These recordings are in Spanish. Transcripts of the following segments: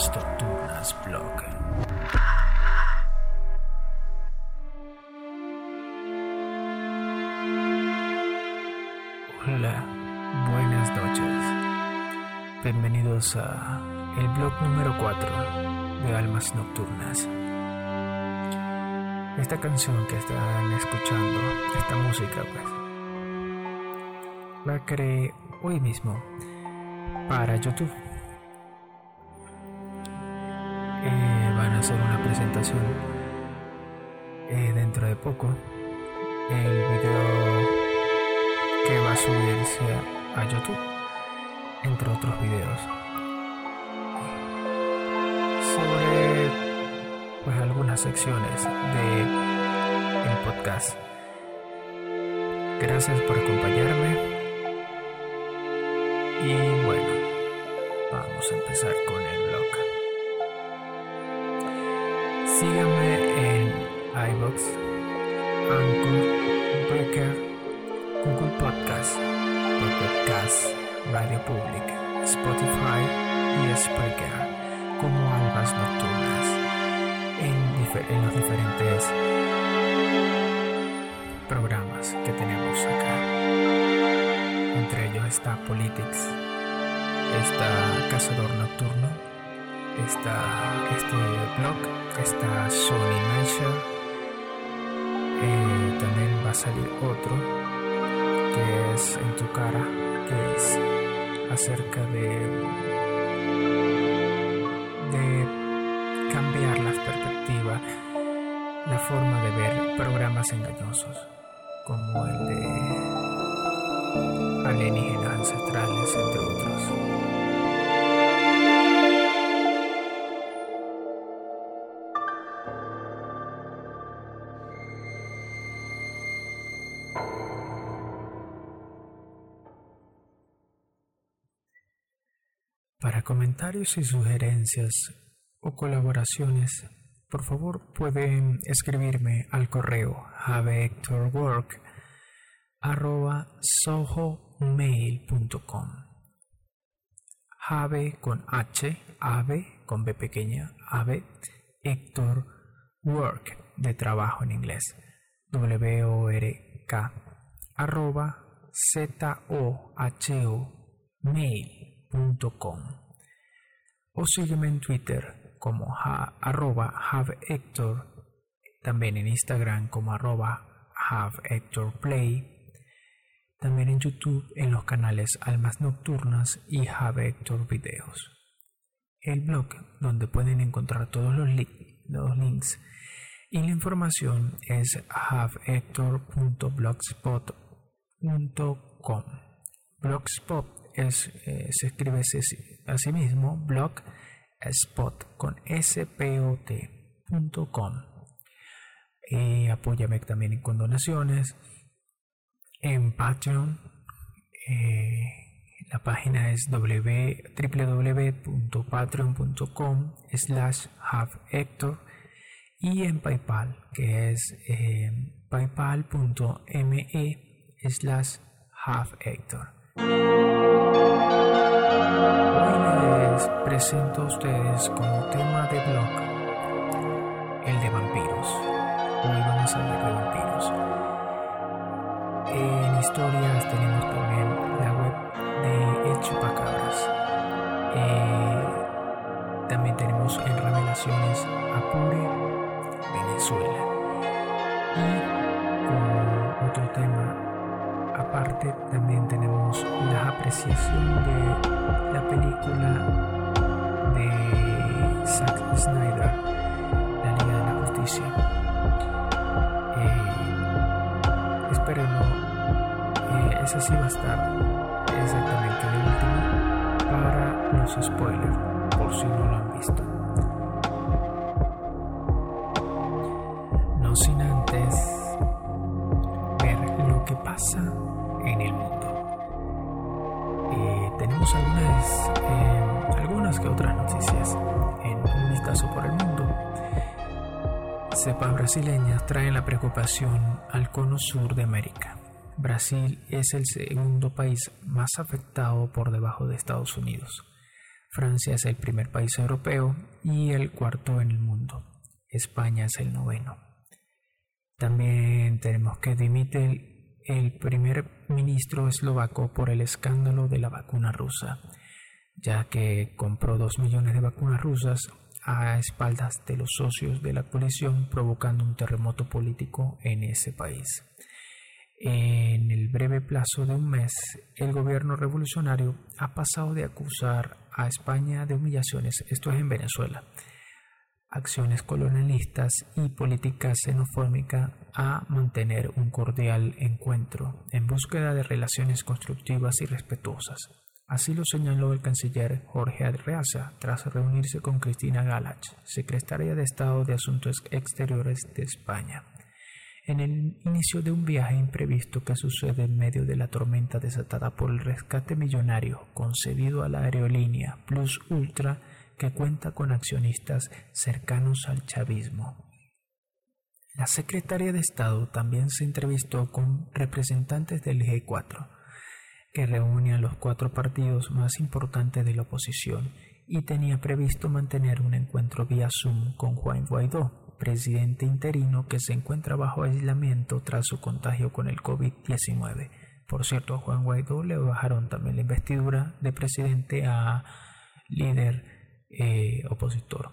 Almas Nocturnas Blog. Hola, buenas noches. Bienvenidos a el blog número 4 de Almas Nocturnas. Esta canción que están escuchando, esta música, pues, la creé hoy mismo para YouTube. Hacer una presentación eh, dentro de poco. El video que va a subirse a YouTube, entre otros videos, sobre pues algunas secciones de podcast. Gracias por acompañarme. Y bueno, vamos a empezar con el blog. Síganme en iBox, Anchor, Breaker, Google Podcast, Podcast, Radio Public, Spotify y Spreaker como Albas Nocturnas en los diferentes programas que tenemos acá. Entre ellos está Politics, está Cazador Nocturno, está este blog, está Sony Measure, eh, también va a salir otro que es en tu cara, que es acerca de, de cambiar la perspectiva, la forma de ver programas engañosos, como el de alienígenas comentarios y sugerencias o colaboraciones, por favor pueden escribirme al correo javehectorwork arroba sohomail.com Jave con H, ave con B pequeña, ave, Héctor Work de trabajo en inglés, W-O-R-K, arroba Z-O-H-O mail.com o sígueme en Twitter como ja, arroba havehector, también en Instagram como arroba havehectorplay, también en YouTube en los canales Almas Nocturnas y Havehector Videos. El blog donde pueden encontrar todos los links y la información es havehector.blogspot.com. Blogspot es, eh, se escribe así mismo, blog spot con spot.com. Y apóyame también con donaciones en Patreon. Eh, la página es www.patreon.com slash havehector y en PayPal que es eh, paypal.me slash havehector. Presento a ustedes como tema de blog el de vampiros. Hoy vamos a hablar de vampiros. En historias tenemos brasileñas traen la preocupación al cono sur de América. Brasil es el segundo país más afectado por debajo de Estados Unidos. Francia es el primer país europeo y el cuarto en el mundo. España es el noveno. También tenemos que dimite el primer ministro eslovaco por el escándalo de la vacuna rusa, ya que compró dos millones de vacunas rusas a espaldas de los socios de la coalición, provocando un terremoto político en ese país. En el breve plazo de un mes, el gobierno revolucionario ha pasado de acusar a España de humillaciones, esto es en Venezuela, acciones colonialistas y política xenofóbica a mantener un cordial encuentro en búsqueda de relaciones constructivas y respetuosas. Así lo señaló el canciller Jorge Arreaza tras reunirse con Cristina Galach, secretaria de Estado de Asuntos Exteriores de España en el inicio de un viaje imprevisto que sucede en medio de la tormenta desatada por el rescate millonario concedido a la aerolínea Plus Ultra que cuenta con accionistas cercanos al chavismo. La secretaria de Estado también se entrevistó con representantes del G4, que reúne a los cuatro partidos más importantes de la oposición, y tenía previsto mantener un encuentro vía Zoom con Juan Guaidó, presidente interino que se encuentra bajo aislamiento tras su contagio con el COVID-19. Por cierto, a Juan Guaidó le bajaron también la investidura de presidente a líder eh, opositor.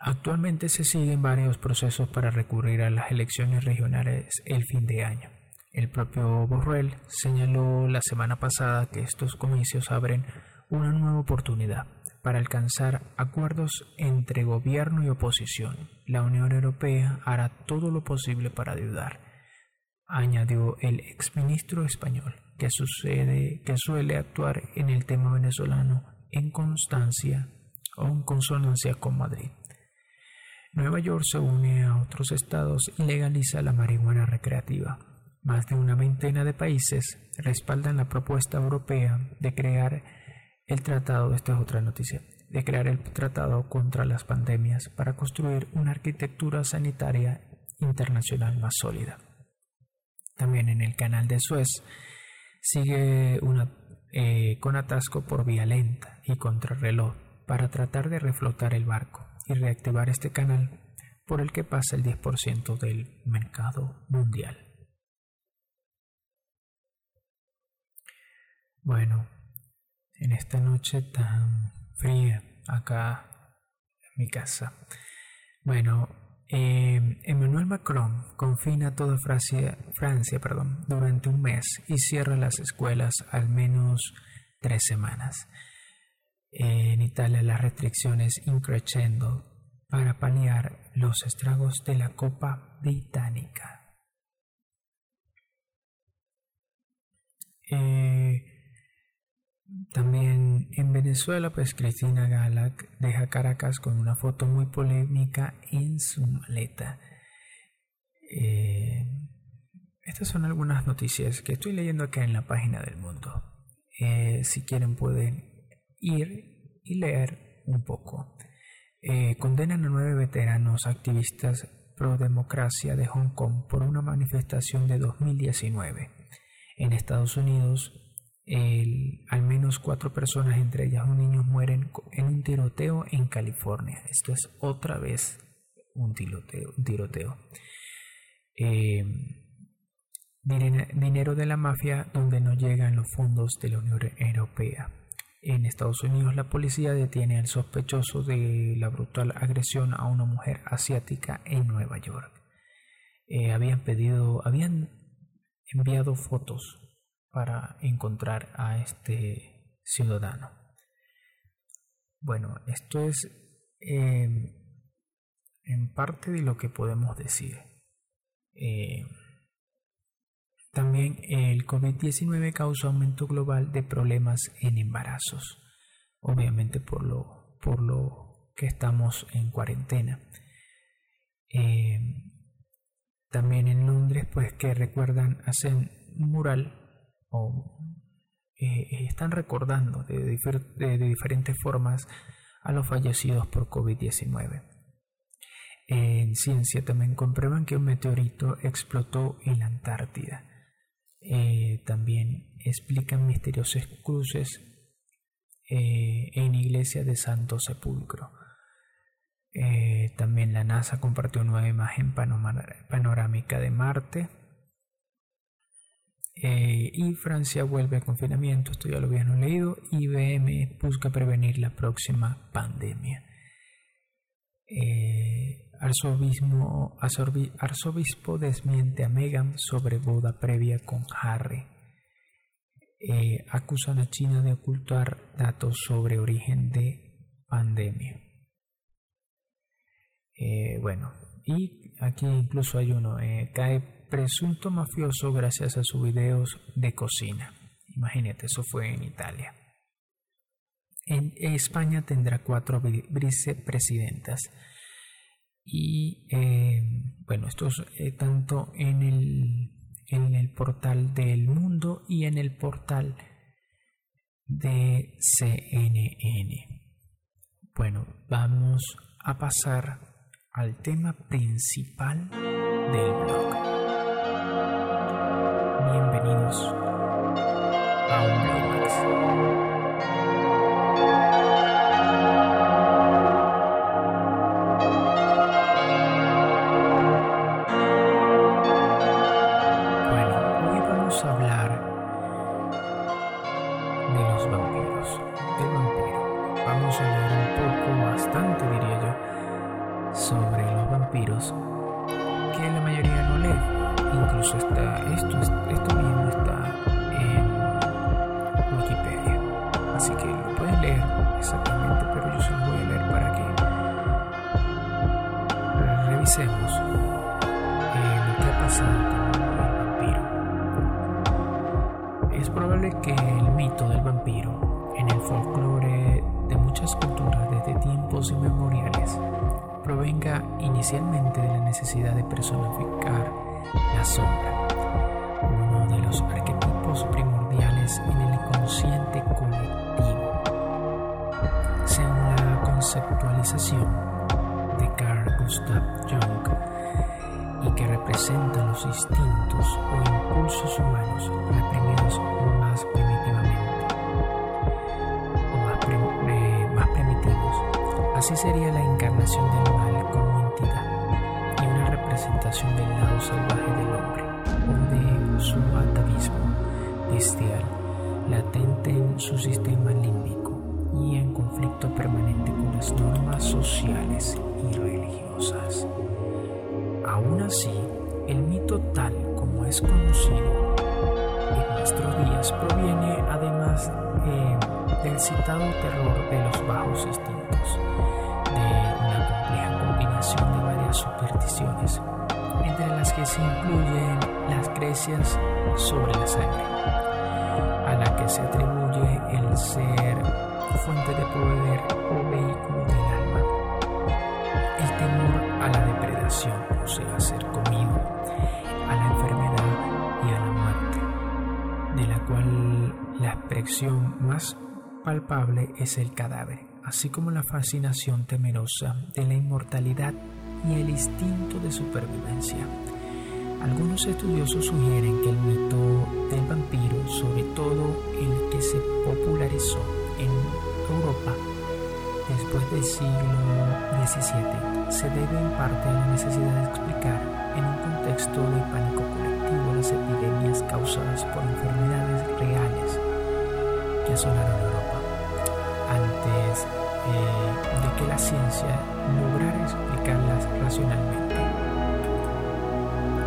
Actualmente se siguen varios procesos para recurrir a las elecciones regionales el fin de año. El propio Borrell señaló la semana pasada que estos comicios abren una nueva oportunidad para alcanzar acuerdos entre gobierno y oposición. La Unión Europea hará todo lo posible para ayudar, añadió el exministro español, que, sucede, que suele actuar en el tema venezolano en constancia o en consonancia con Madrid. Nueva York se une a otros estados y legaliza la marihuana recreativa. Más de una veintena de países respaldan la propuesta europea de crear el tratado, esta es otra noticia, de crear el tratado contra las pandemias para construir una arquitectura sanitaria internacional más sólida. También en el canal de Suez sigue eh, con atasco por vía lenta y contrarreloj para tratar de reflotar el barco y reactivar este canal por el que pasa el 10% del mercado mundial. Bueno, en esta noche tan fría acá en mi casa. Bueno, eh, Emmanuel Macron confina toda Francia, Francia perdón, durante un mes y cierra las escuelas al menos tres semanas. en Italia las restricciones increciendo para paliar los estragos de la Copa Británica. Eh, también en Venezuela, pues Cristina Galac deja Caracas con una foto muy polémica en su maleta. Eh, estas son algunas noticias que estoy leyendo acá en la página del mundo. Eh, si quieren pueden ir y leer un poco. Eh, condenan a nueve veteranos activistas pro democracia de Hong Kong por una manifestación de 2019. En Estados Unidos, al menos cuatro personas, entre ellas un niño, mueren en un tiroteo en California. Esto es otra vez un tiroteo. tiroteo. Eh, dinero de la mafia donde no llegan los fondos de la Unión Europea. En Estados Unidos la policía detiene al sospechoso de la brutal agresión a una mujer asiática en Nueva York. Eh, habían pedido, habían enviado fotos para encontrar a este ciudadano. Bueno, esto es em, en parte de lo que podemos decir. Eh, también el COVID-19 causa aumento global de problemas en embarazos, obviamente por lo, por lo que estamos en cuarentena. Em, también en Londres, pues que recuerdan, hacen mural o eh, están recordando de, diferentes formas a los fallecidos por COVID-19. En ciencia también comprueban que un meteorito explotó en la Antártida. Eh, también explican misteriosas cruces eh, en Iglesia de Santo Sepulcro. Eh, también la NASA compartió nueva imagen panorámica de Marte. Eh, y Francia vuelve a confinamiento, esto ya lo habíamos leído. IBM busca prevenir la próxima pandemia. arzobispo, arzobispo desmiente a Meghan sobre boda previa con Harry. Eh, acusan a China de ocultar datos sobre origen de pandemia. Eh, bueno, y aquí incluso hay uno, eh, cae presunto mafioso gracias a sus videos de cocina. Imagínate, eso fue en Italia. En España tendrá cuatro vicepresidentas. Y bueno, esto es tanto en el en el portal del mundo y en el portal de CNN. Bueno, vamos a pasar al tema principal del blog. Bienvenidos es el cadáver así como la fascinación temerosa de la inmortalidad y el instinto de supervivencia. Algunos estudiosos sugieren que el mito del vampiro, sobre todo el que se popularizó en Europa después del siglo XVII, se debe en parte a la necesidad de explicar en un contexto de pánico colectivo las epidemias causadas por enfermedades reales que asolaron que la ciencia lograra explicarlas racionalmente.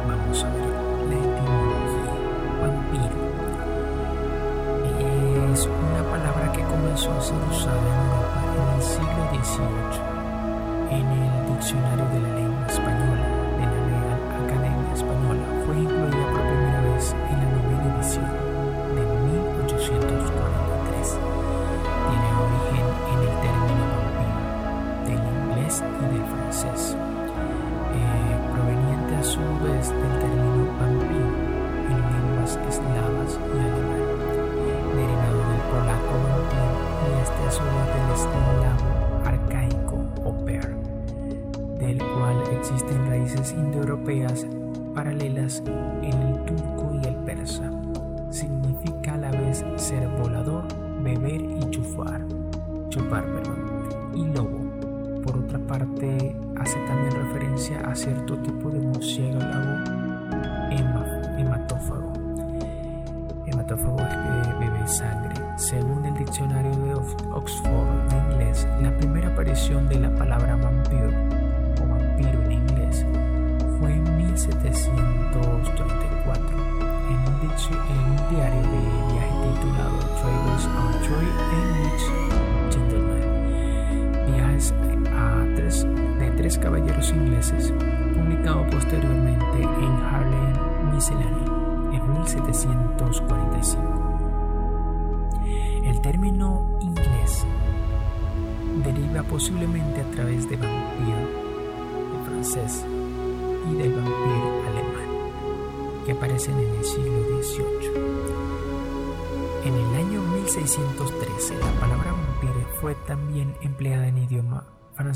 Vamos a ver la etimología. Vampiro es una palabra que comenzó a ser usada en Europa en el siglo XVIII. En el diccionario de la lengua española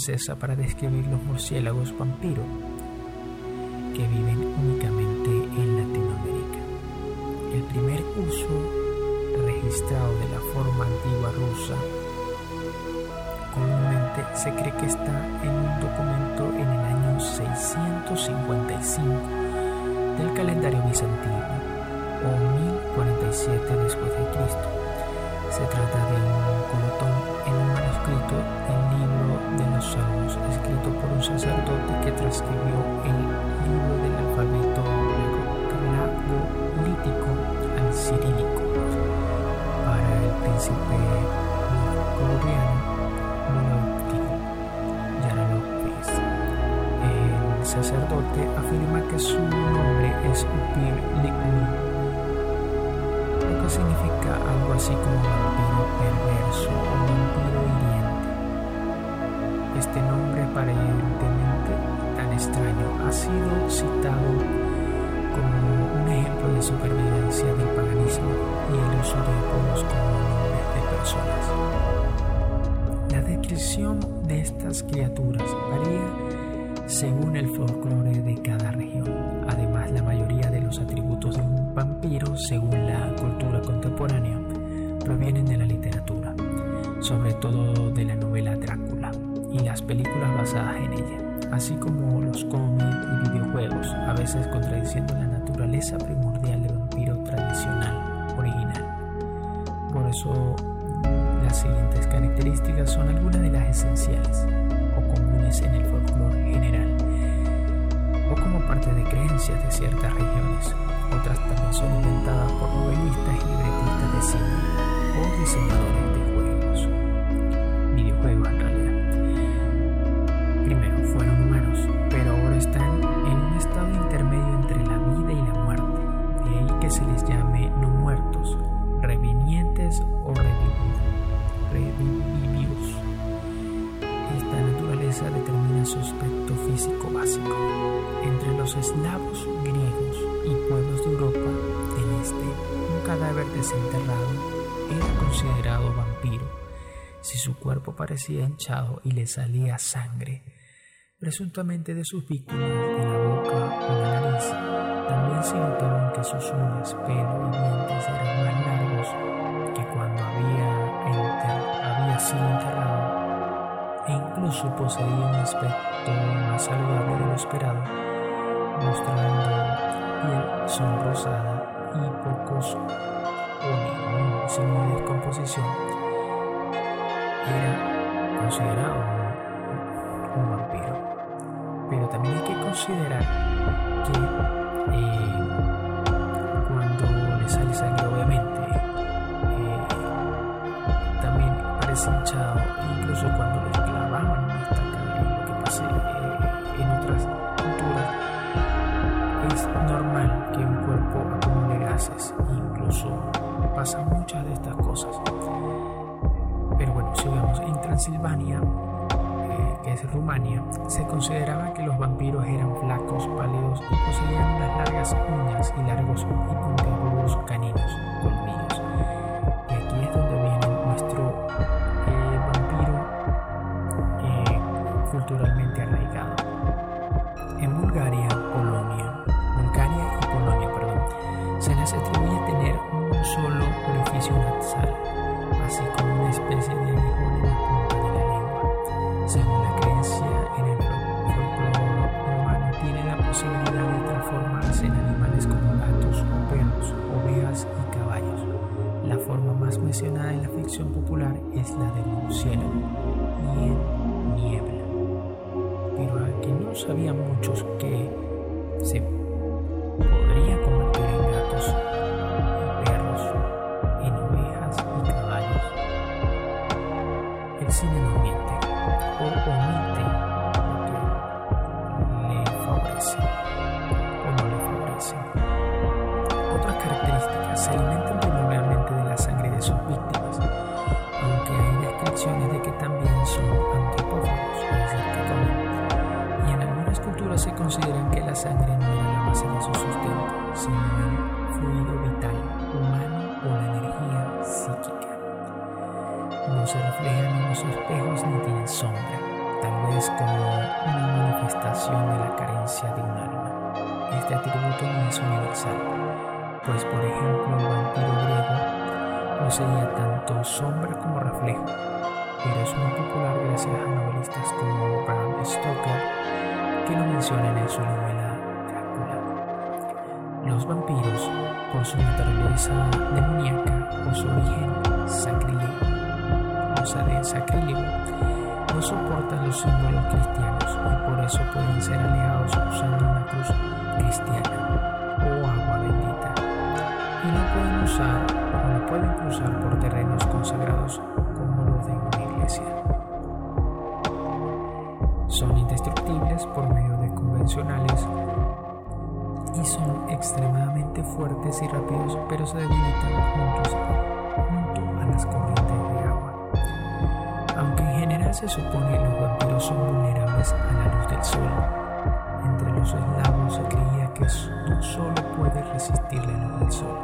francesa para describir los murciélagos vampiro. y las películas basadas en ella, así como los cómics y videojuegos, a veces contradiciendo la naturaleza primordial del vampiro tradicional, original. Por eso, las siguientes características son algunas de las esenciales o comunes en el folclore general, o como parte de creencias de ciertas regiones. Otras también son inventadas por novelistas y libretistas de cine o diseñadores parecía hinchado y le salía sangre, presuntamente de sus víctimas, de la boca o la nariz. También se notaban que sus uñas, pelo y dientes eran más largos que cuando había, había sido enterrado, e incluso poseía un aspecto más saludable de lo esperado, mostrando piel sonrosada y pocos o ningún signo de descomposición era considerado un, vampiro. Pero también hay que considerar que eh, Se consideraba que los vampiros eran flacos, pálidos y poseían unas largas uñas y largos y tal vez como una manifestación de la carencia de un alma. Este atributo no es universal, pues por ejemplo el vampiro griego poseía tanto sombra como reflejo, pero es muy popular gracias a novelistas como Bram Stoker que lo mencionan en su novela Drácula. Los vampiros, por su naturaleza demoníaca o su origen sacrílego, o sea, de sacrílego, no soportan los símbolos cristianos y por eso pueden ser alejados usando una cruz cristiana o agua bendita. Y no pueden usar o no pueden cruzar por terrenos consagrados como los de una iglesia. Son indestructibles por medio de convencionales y son extremadamente fuertes y rápidos, pero se debilitan juntos, junto a las corrientes de agua. Se supone que los vampiros son vulnerables a la luz del sol, entre los eslavos se creía que no solo puede resistir la luz del sol,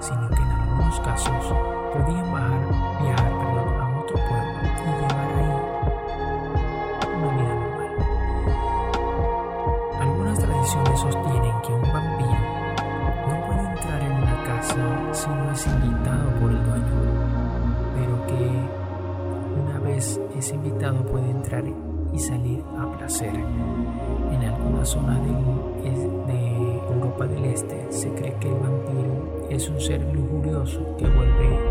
sino que en algunos casos podían bajar, viajar perdón, a otro pueblo y llevar ahí salir a placer. En algunas zonas de, Europa del Este se cree que el vampiro es un ser lujurioso que vuelve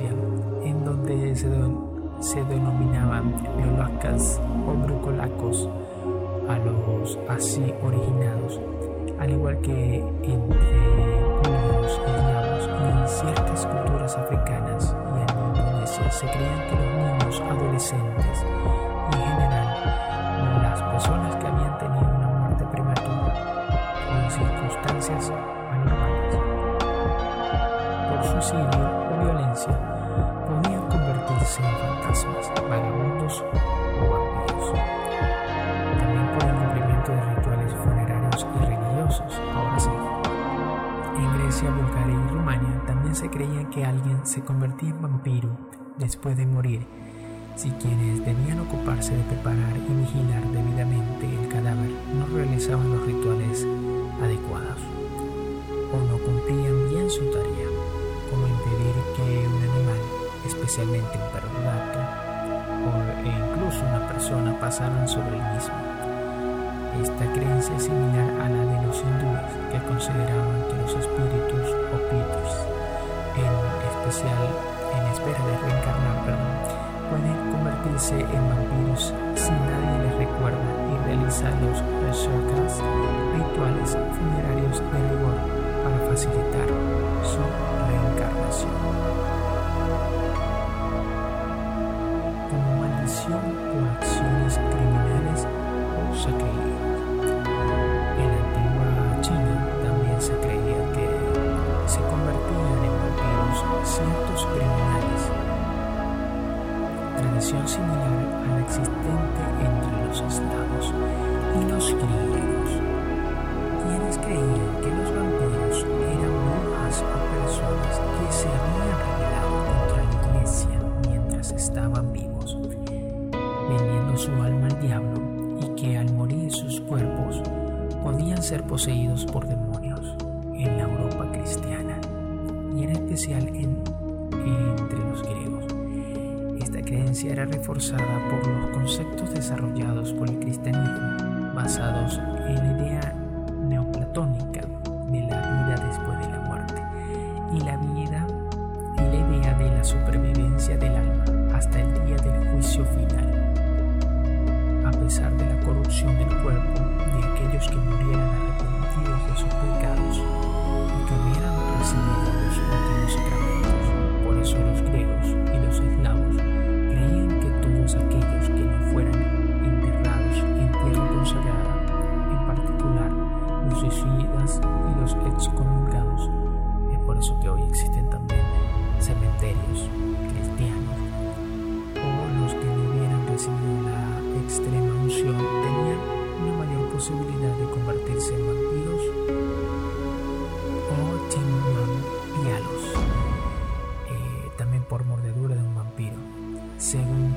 en donde se, se denominaban biolacas o brucolacos a los así originados, al igual que entre los eslavos y en ciertas culturas africanas y en Indonesia, se creían que los niños adolescentes y en general las personas que habían tenido una muerte prematura en circunstancias se convertía en vampiro después de morir, si quienes debían ocuparse de preparar y vigilar debidamente el cadáver no realizaban los rituales adecuados o no cumplían bien su tarea, como impedir que un animal, especialmente un perro gato o, incluso una persona pasaran sobre el mismo. Esta creencia es similar a la de los hindúes que consideraban que los espíritus en espera de reencarnar, perdón, pueden convertirse en vampiros si nadie les recuerda y realizar los berserkas, rituales funerarios de rigor para facilitar su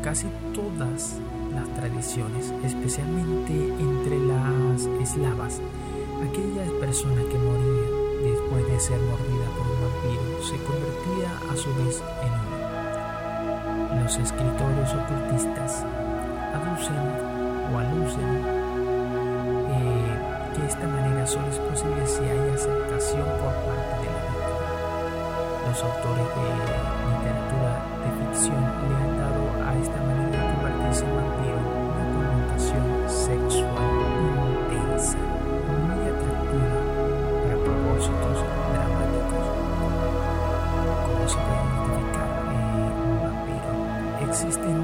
casi todas las tradiciones, especialmente entre las eslavas, aquellas personas que morían después de ser mordida por un vampiro se convertía a su vez en uno. Los escritores ocultistas aducen o alucen eh, que esta manera solo es posible si hay aceptación por parte de la víctima. Los autores de literatura de ficción le han dado de esta manera convertirse en vampiro, una connotación sexual intensa, muy atractiva para propósitos dramáticos. ¿Cómo se puede identificar eh, un vampiro? Existen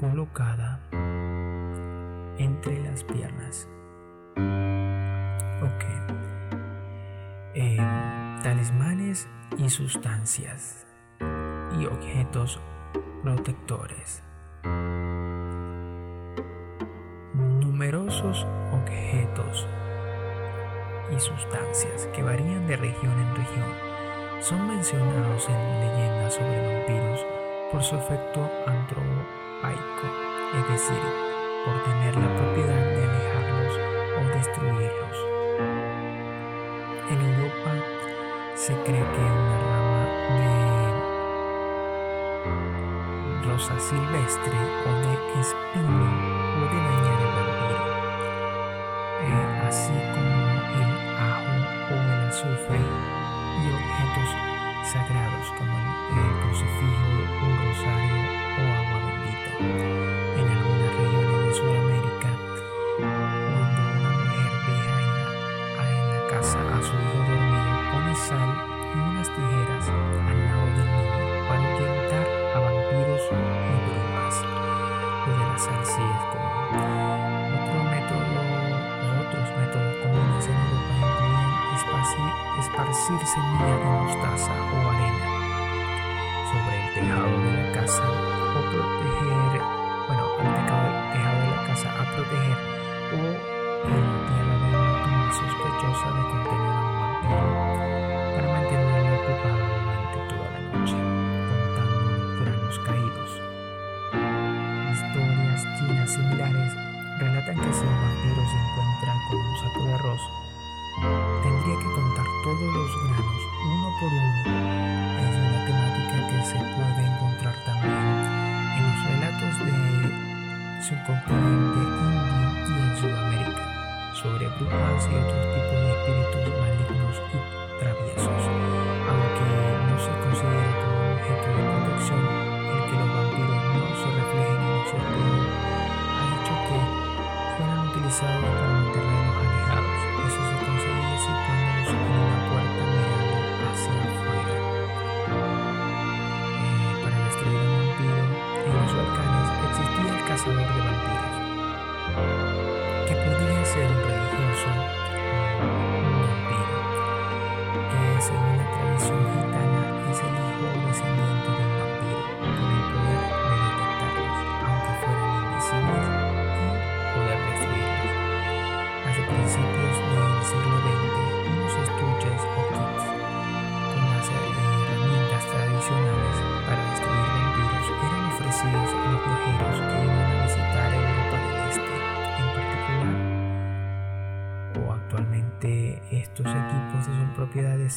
colocada entre las piernas. Ok. Em, talismanes y sustancias y objetos protectores. Numerosos objetos y sustancias que varían de región en región son mencionados en leyendas sobre vampiros por su efecto antropaico, es decir, por tener la propiedad de alejarlos o destruirlos. En Europa se cree que una rama de rosa silvestre o de espino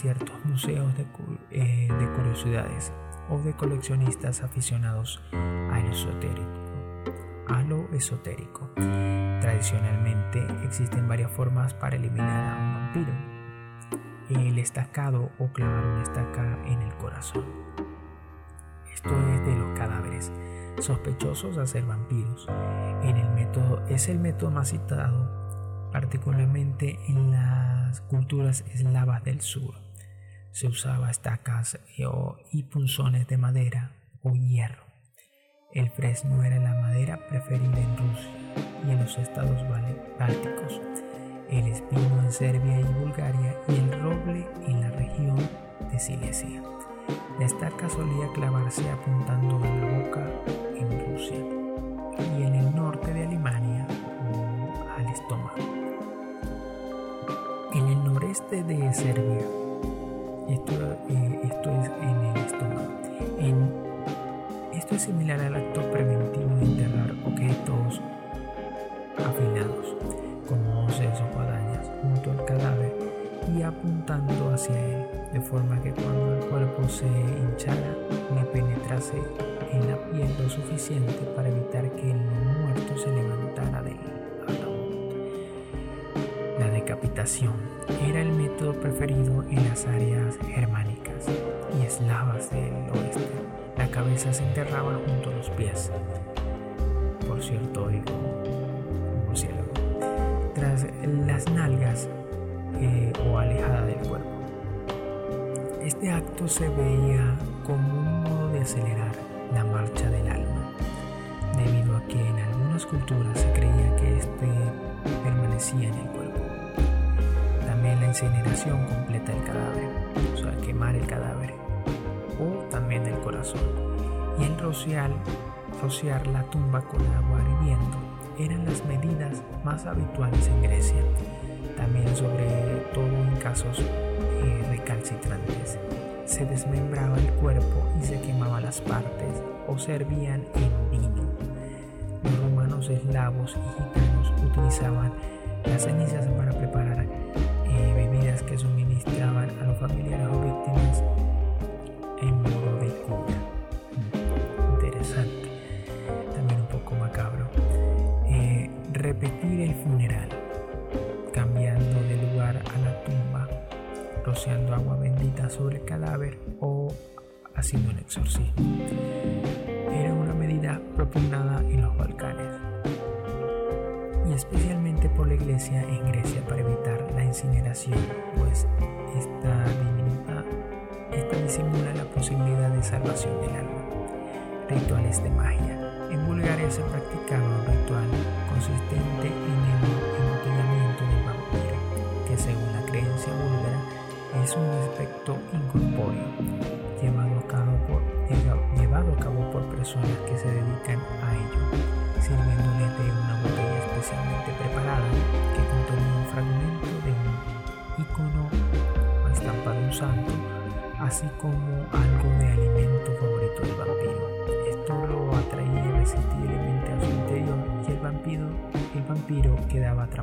ciertos museos de, eh, de curiosidades o de coleccionistas aficionados a lo esotérico. A lo esotérico. Tradicionalmente existen varias formas para eliminar a un vampiro. El estacado o clavar una estaca en el corazón. Esto es de los cadáveres sospechosos a ser vampiros. En el método, es el método más citado, particularmente en las culturas eslavas del sur. Se usaba estacas y punzones de madera o hierro. El fresno era la madera preferida en Rusia y en los estados bálticos, el espino en Serbia y Bulgaria y el roble en la región de Silesia. La estaca solía clavarse apuntando a la boca en Rusia y en el norte de Alemania al estómago. En el noreste de Serbia, esto, eh, esto es en el estómago. Esto es similar al acto preventivo de enterrar objetos afilados, como hoces o guadañas, junto al cadáver y apuntando hacia él, de forma que cuando el cuerpo se hinchara, le penetrase en la piel lo suficiente para evitar que el muerto se levantara del ataúd. La decapitación era el método preferido en las áreas germánicas y eslavas del oeste. La cabeza se enterraba junto a los pies. Por cierto, oigo tras las nalgas eh, o alejada del cuerpo. Este acto se veía como un modo de acelerar la marcha del alma, debido a que en algunas culturas se creía que éste permanecía en el cuerpo. La incineración completa el cadáver, o sea, quemar el cadáver, o también el corazón, y el rociar, rociar la tumba con agua hirviendo eran las medidas más habituales en Grecia, también sobre todo en casos eh, recalcitrantes. Se desmembraba el cuerpo y se quemaba las partes o servían en vino. Los romanos eslavos y gitanos utilizaban las cenizas para preparar familiares o víctimas en modo de cura. Interesante, también un poco macabro. Eh, repetir el funeral, cambiando de lugar a la tumba, rociando agua bendita sobre el cadáver o haciendo un exorcismo. Era una medida propugnada en los Balcanes y especialmente por la iglesia en Grecia para evitar la incineración, salvación del alma. Rituales de magia. En Bulgaria se practicaba un ritual consistente en el embotellamiento del vampiro, que según la creencia búlgara es un aspecto incorpóreo, llevado a cabo por, llevado a cabo por personas que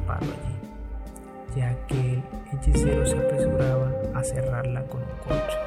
allí, ya que el hechicero se apresuraba a cerrarla con un corcho.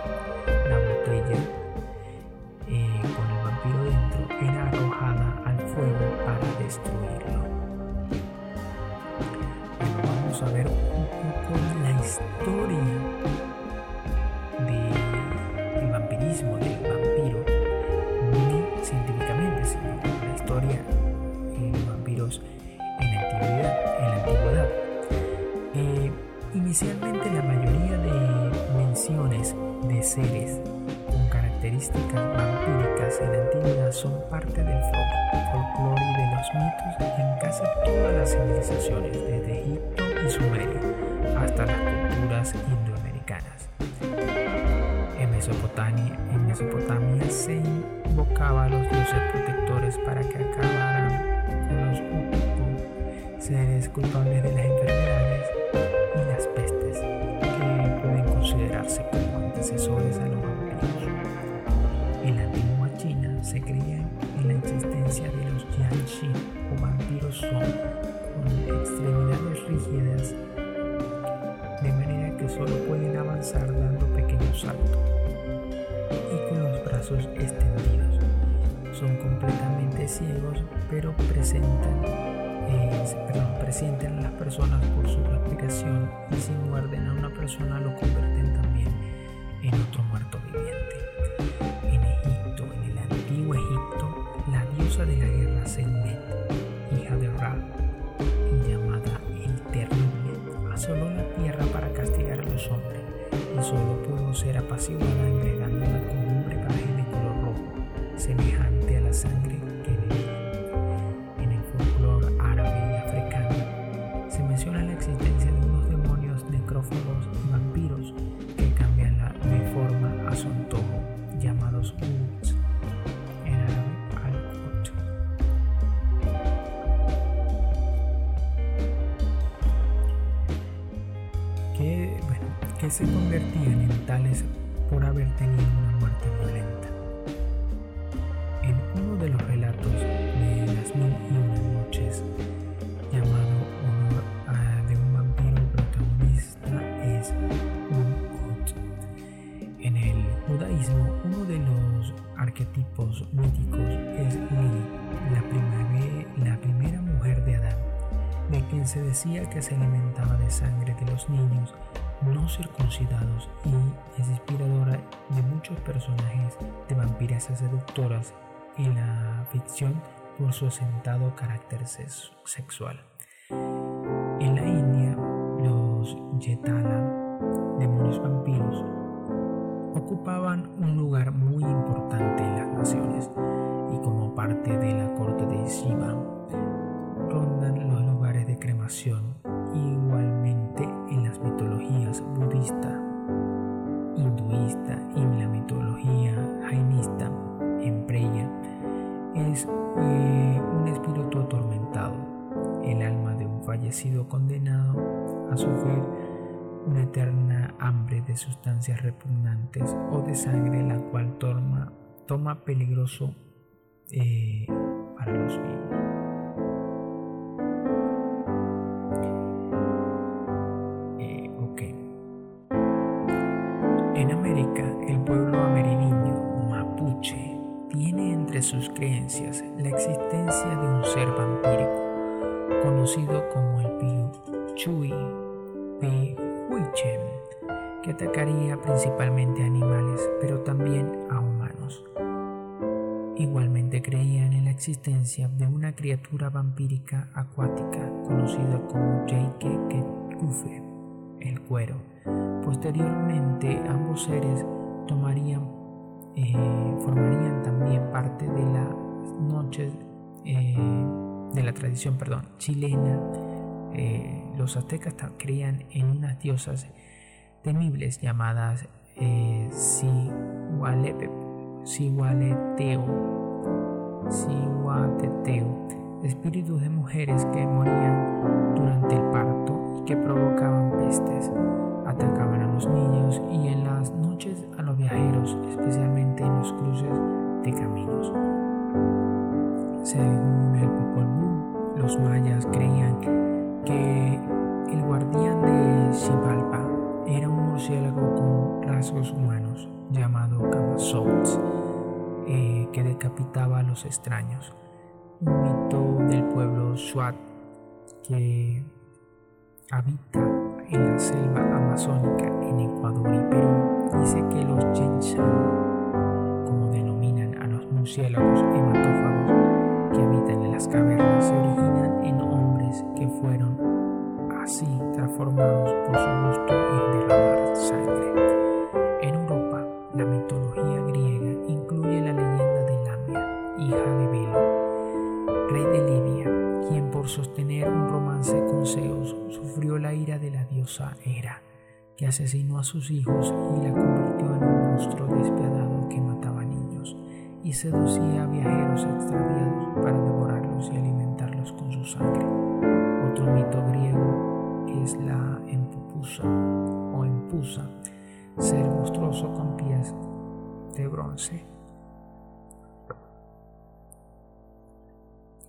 De la guerra Senet, hija de Ra, llamada el Terrible, asoló la tierra para castigar a los hombres y solo pudo ser apaciguada por haber tenido una muerte violenta. En uno de los relatos de las mil y una noches, llamado Honor de un vampiro protagonista, es un En el judaísmo, uno de los arquetipos míticos es Lili, la primera mujer de Adán, de quien se decía que se alimentaba de sangre de los niños no circuncidados y es inspiradora de muchos personajes de vampiresas seductoras en la ficción por su asentado carácter sexual. En la India, los Yetala, demonios vampiros, ocupaban un lugar muy importante en las naciones y como parte de la corte de Shiva, rondan los lugares de cremación fallecido condenado a sufrir una eterna hambre de sustancias repugnantes o de sangre la cual toma, peligroso eh, para los vivos. En América, el pueblo amerindiño mapuche tiene entre sus creencias la existencia de un ser vampírico conocido como el Piuchui Huichem, que atacaría principalmente a animales, pero también a humanos. Igualmente creían en la existencia de una criatura vampírica acuática conocida como Jake Kufe, el cuero, Posteriormente, ambos seres tomarían, eh, formarían también parte de las noches eh, de la tradición chilena. Eh, los aztecas creían en unas diosas temibles llamadas eh, espíritus de mujeres que morían durante el parto y que provocaban pestes atacaban a los niños y en las noches a los viajeros, especialmente en los cruces los mayas creían que el guardián de Xibalba era un murciélago con rasgos humanos llamado Kamazoutz, eh, que decapitaba a los extraños. Un mito del pueblo Swat que habita en la selva amazónica en Ecuador y Perú, dice que los Chenshan, como denominan a los murciélagos hematófagos que habitan en las cavernas, transformados por su gusto en derramar sangre. En Europa, la mitología griega incluye la leyenda de hija de Belo, rey de Libia, quien por sostener un romance con Zeus sufrió la ira de la diosa Hera, que asesinó a sus hijos y la convirtió en un monstruo despiadado que mataba niños y seducía a viajeros extraviados para devorarlos y alimentarlos con su sangre. Otro mito griego la empupusa o empusa, ser monstruoso con pies de bronce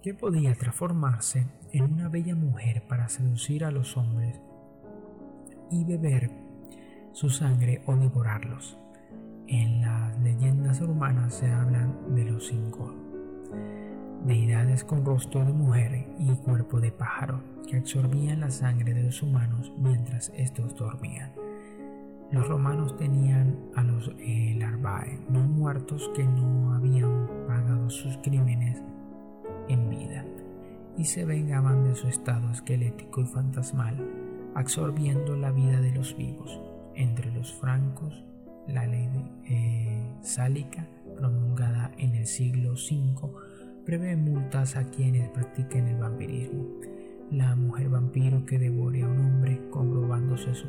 que podía transformarse en una bella mujer para seducir a los hombres y beber su sangre o devorarlos. En las leyendas romanas se hablan de los cinco deidades con rostro de mujer y cuerpo de pájaro que absorbían la sangre de los humanos mientras estos dormían. Los romanos tenían a los eh, larvae, no muertos que no habían pagado sus crímenes en vida, y se vengaban de su estado esquelético y fantasmal, absorbiendo la vida de los vivos. Entre los francos, la ley eh, sálica, promulgada en el siglo V, prevé multas a quienes practiquen el vampirismo. La mujer vampiro que devore a un hombre comprobándose su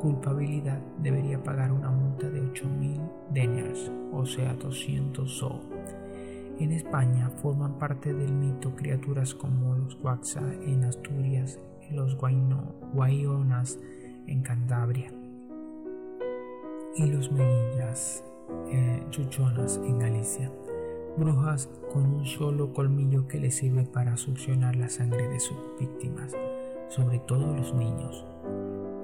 culpabilidad debería pagar una multa de 8.000 deniers, o sea 200 so. En España forman parte del mito criaturas como los Guaxa en Asturias y los Guayonas en Cantabria y los Meguillas eh, Chuchonas en Galicia. Brujas con un solo colmillo que les sirve para succionar la sangre de sus víctimas, sobre todo los niños.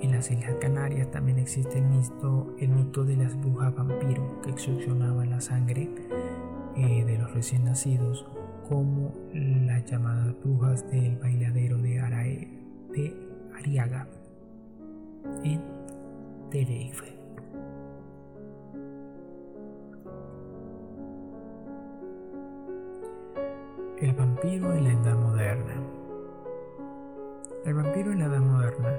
En las Islas Canarias también existe el mito, el mito de las brujas vampiro que succionaban la sangre eh, de los recién nacidos, como las llamadas brujas del bailadero de, Arae, de Ariaga en Tenerife. El vampiro en la edad moderna. El vampiro en la edad moderna.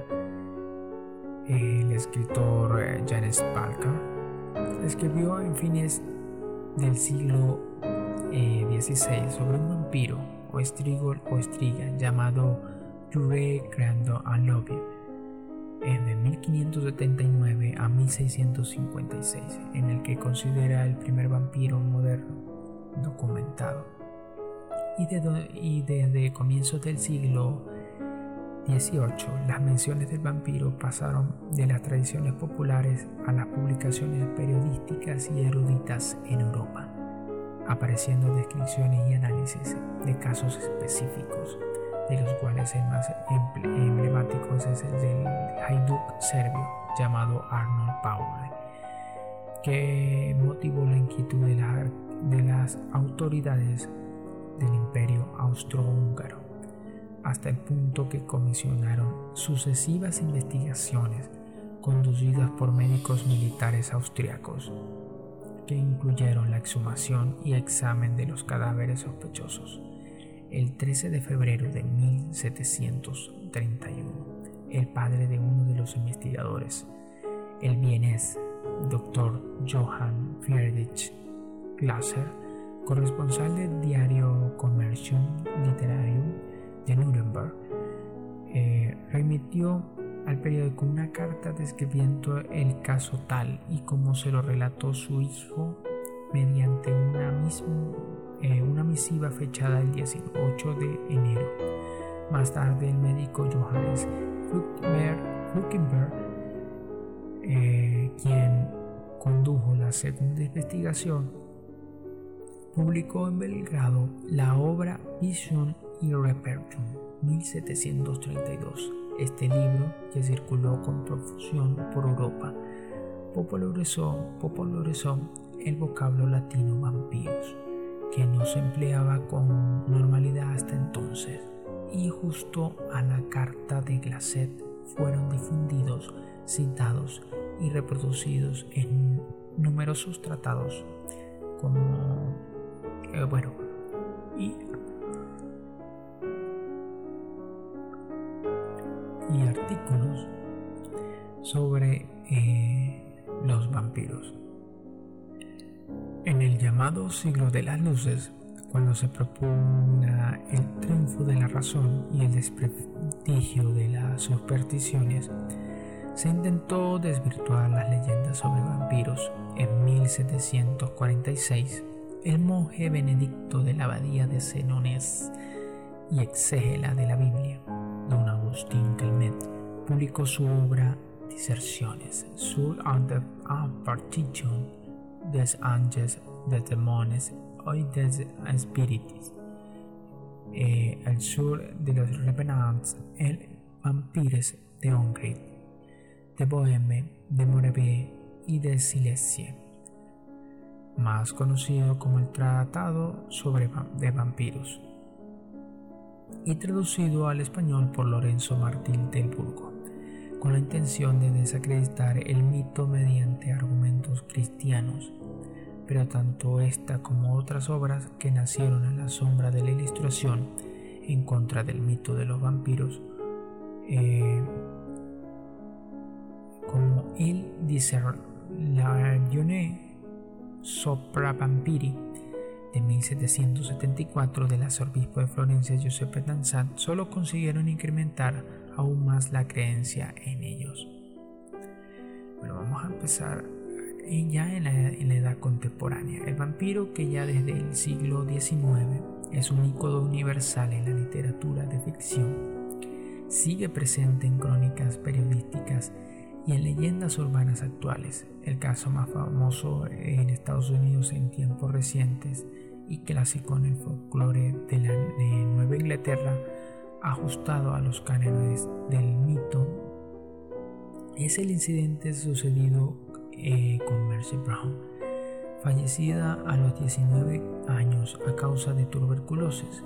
El escritor eh, James Parker escribió en fines del siglo XVI eh, sobre un vampiro o estrigol o estriga llamado Jure Grando Alobia de 1579 a 1656, en el que considera el primer vampiro moderno documentado. Y, y desde comienzos del siglo XVIII, las menciones del vampiro pasaron de las tradiciones populares a las publicaciones periodísticas y eruditas en Europa, apareciendo descripciones y análisis de casos específicos, de los cuales el más emblemático es el del haiduk serbio llamado Arnold Paul, que motivó la inquietud de, de las autoridades del imperio austrohúngaro hasta el punto que comisionaron sucesivas investigaciones conducidas por médicos militares austriacos, que incluyeron la exhumación y examen de los cadáveres sospechosos. El 13 de febrero de 1731, el padre de uno de los investigadores, el vienés Dr. Johann Friedrich Glaser, corresponsal del diario Commercium Literarium, de Nuremberg, eh, remitió al periódico una carta describiendo el caso tal y como se lo relató su hijo mediante una, eh, una misiva fechada el 18 de enero. Más tarde el médico Johannes Fluckenberg, eh, quien condujo la segunda investigación, publicó en Belgrado la obra Vision y Repertum 1732. Este libro, que circuló con profusión por Europa, popularizó, popularizó el vocablo latino vampiros, que no se empleaba con normalidad hasta entonces, y justo a la carta de Glacet fueron difundidos, citados y reproducidos en numerosos tratados como, eh, bueno, y y artículos sobre eh, los vampiros. En el llamado siglo de las luces, cuando se propugna el triunfo de la razón y el desprestigio de las supersticiones, se intentó desvirtuar las leyendas sobre vampiros. En 1746, el monje benedicto de la abadía de Senones y exégela de la Biblia, don Agustín Calmet, publicó su obra Diserciones sur la partition des anges, des démons y des espíritus, eh, el sur de los revenants, el vampires de Hongrie de Boheme, de Morevé y de Silesia, más conocido como el Tratado sobre de Vampiros, y traducido al español por Lorenzo Martín del Burgo, con la intención de desacreditar el mito mediante argumentos cristianos. Pero tanto esta como otras obras que nacieron a la sombra de la ilustración en contra del mito de los vampiros eh, como il Discernione sopra vampiri de 1774 del arzobispo de Florencia Giuseppe Danzat solo consiguieron incrementar aún más la creencia en ellos. Bueno, vamos a empezar ya en la, en la, edad contemporánea. El vampiro, que ya desde el siglo XIX es un icono universal en la literatura de ficción, sigue presente en crónicas periodísticas y en leyendas urbanas actuales. El caso más famoso en Estados Unidos en tiempos recientes y clásico en el folclore de, la, Nueva Inglaterra, ajustado a los cánones del mito, es el incidente sucedido eh, con Mercy Brown, fallecida a los 19 años a causa de tuberculosis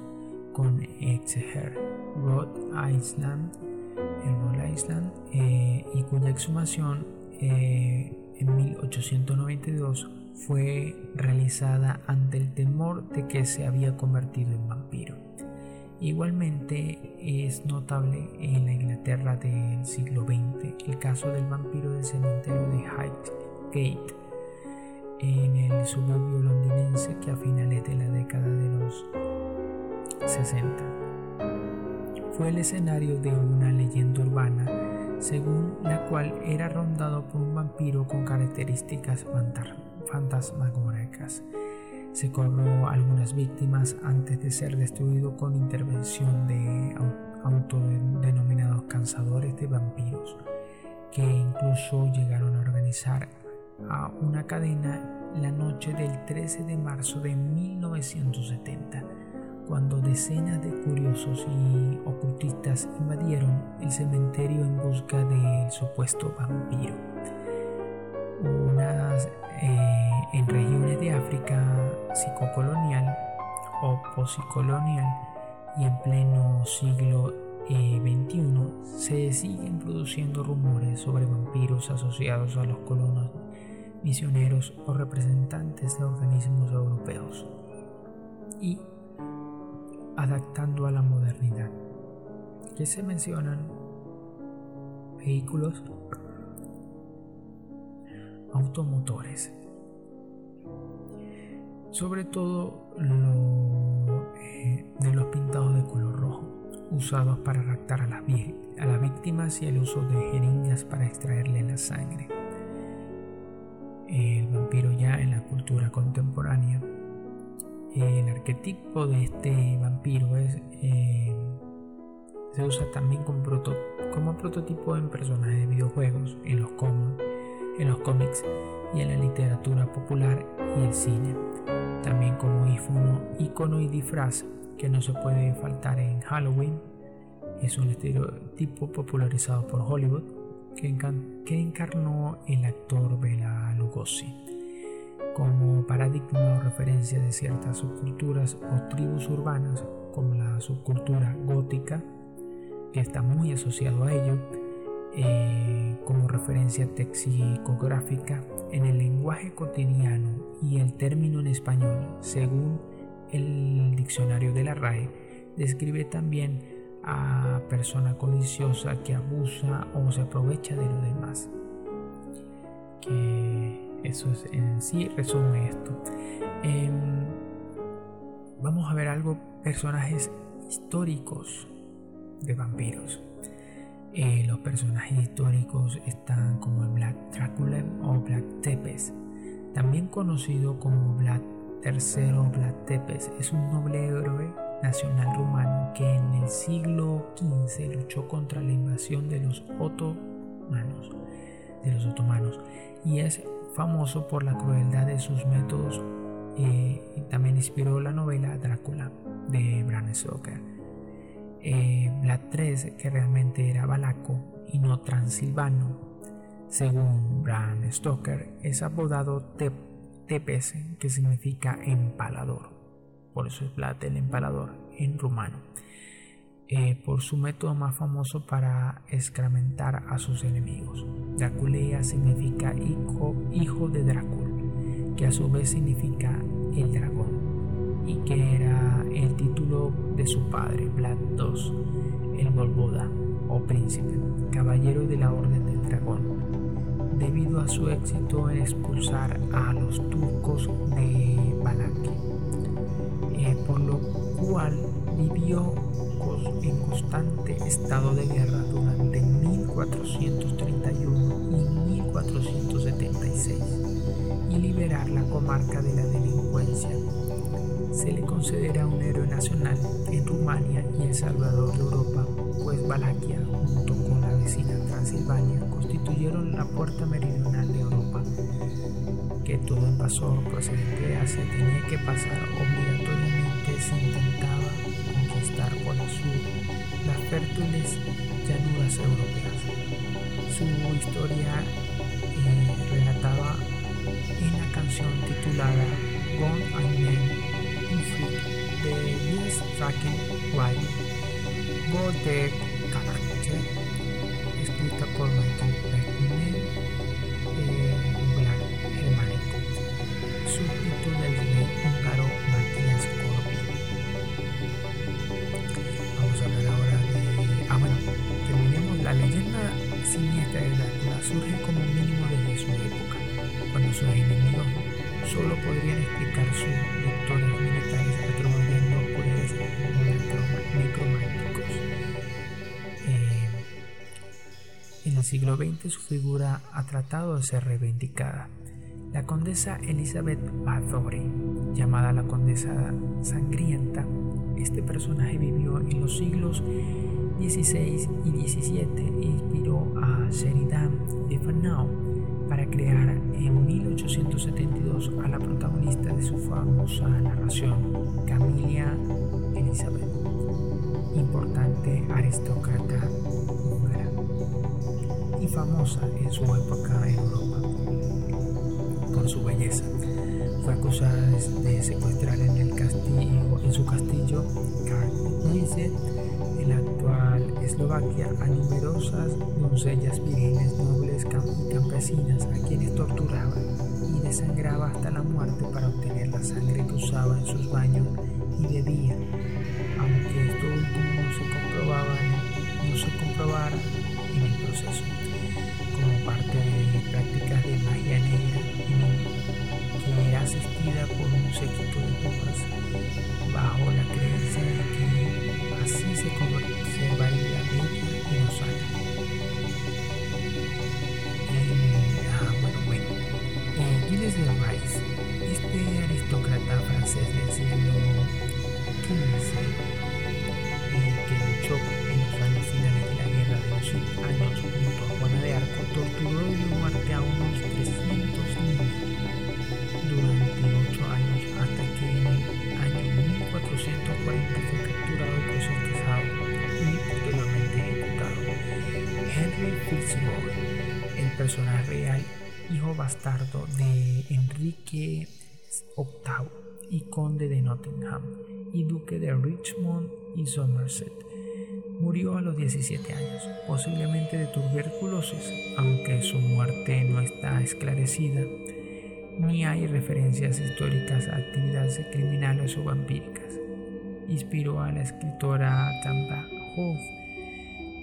con Exeter, Rhode Island, en Rhode Island eh, y cuya exhumación eh, en 1892 fue realizada ante el temor de que se había convertido en vampiro. Igualmente es notable en la Inglaterra del siglo XX el caso del vampiro del cementerio de Highgate en el suburbio londinense que a finales de la década de los 60 fue el escenario de una leyenda urbana según la cual era rondado por un vampiro con características fantasmagóricas. Se cobró algunas víctimas antes de ser destruido con intervención de autodenominados cansadores de vampiros, que incluso llegaron a organizar a una cadena la noche del 13 de marzo de 1970 cuando decenas de curiosos y ocultistas invadieron el cementerio en busca del supuesto vampiro. Unas eh, en regiones de África psicocolonial o posicolonial y en pleno siglo XXI eh, se siguen produciendo rumores sobre vampiros asociados a los colonos misioneros o representantes de organismos europeos. Y adaptando a la modernidad. Aquí se mencionan vehículos automotores, sobre todo eh, de los pintados de color rojo, usados para raptar a las víctimas y el uso de jeringas para extraerle la sangre. El vampiro ya en la cultura contemporánea el arquetipo de este vampiro es, eh, se usa también como, prototipo en personajes de videojuegos, en los, cómics y en la literatura popular y el cine. También como icono, icono y disfraz que no se puede faltar en Halloween. Es un estereotipo popularizado por Hollywood que encarnó el actor Bela Lugosi como paradigma o referencia de ciertas subculturas o tribus urbanas, como la subcultura gótica, que está muy asociado a ello, eh, como referencia texicográfica en el lenguaje cotidiano y el término en español, según el diccionario de la RAE, describe también a persona codiciosa que abusa o se aprovecha de lo demás. Eso es en sí resume esto. Em, vamos embargo, personajes históricos de vampiros. Eh, los personajes históricos están como el Black Dracula o Black Tepes, también conocido como Black III Black Tepes. Es un noble héroe nacional rumano que en el siglo XV luchó contra la invasión de los otomanos, de los otomanos y es famoso por la crueldad de sus métodos. Eh, también inspiró la novela Drácula de Bram Stoker. Eh, Vlad III, que realmente era valaco y no transilvano, según Bram Stoker, es apodado Tepes, que significa empalador. Por eso es Vlad el empalador en rumano. Eh, por su método más famoso para excrementar a sus enemigos. Draculea significa hijo, hijo de Drácula, que a su vez significa el dragón, y que era el título de su padre, Vlad II, el Volvoda o príncipe, caballero de la Orden del Dragón, debido a su éxito en expulsar a los turcos de Valaquia, eh, por lo cual vivió en constante estado de guerra durante 1431 y 1476 y liberar la comarca de la delincuencia. Se le considera un héroe nacional en Rumania y El Salvador de Europa, pues Valaquia, junto con la vecina Transilvania, constituyeron la puerta meridional de Europa, que todo invasor procedente de Asia tenía que pasar obligatoriamente si intentaba por el sur las fértiles llanuras europeas. Su historia eh, relataba en la canción titulada Gone I'm de Nils Frankenwein, Border Character, escrita por Michael siglo XX su figura ha tratado de ser reivindicada. La condesa Elizabeth Bathory, llamada la condesa sangrienta, este personaje vivió en los siglos XVI y XVII e inspiró a Sheridan de Fanau para crear en 1872 a la protagonista de su famosa narración, Camilia Elizabeth, importante aristócrata famosa en su época en Europa por su belleza. Fue acusada de secuestrar en el castillo, en su castillo, en la actual Eslovaquia, a numerosas doncellas vírgenes, nobles y campesinas a quienes torturaba y desangraba hasta la muerte para obtener la sangre que usaba en sus baños y bebía, Enrique VIII y conde de Nottingham y duque de Richmond y Somerset. Murió a los 17 años, posiblemente de tuberculosis, aunque su muerte no está esclarecida, ni hay referencias históricas a actividades criminales o vampíricas. Inspiró a la escritora Tamba Hoff,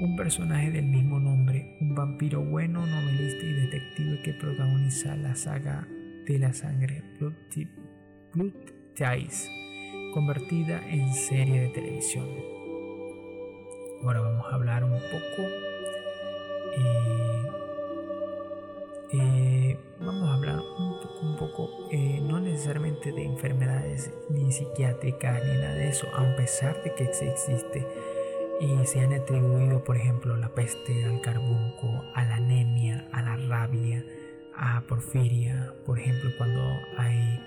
un personaje del mismo nombre, un vampiro bueno, novelista y detective que protagoniza la saga de la sangre Blood, Ties convertida en serie de televisión. Ahora vamos a hablar un poco eh, eh, vamos a hablar un poco, un poco eh, no necesariamente de enfermedades ni psiquiátricas ni nada de eso, a pesar de que existe y se han atribuido, por ejemplo, la peste al carbunco, a la anemia, a la rabia, a porfiria, por ejemplo, cuando hay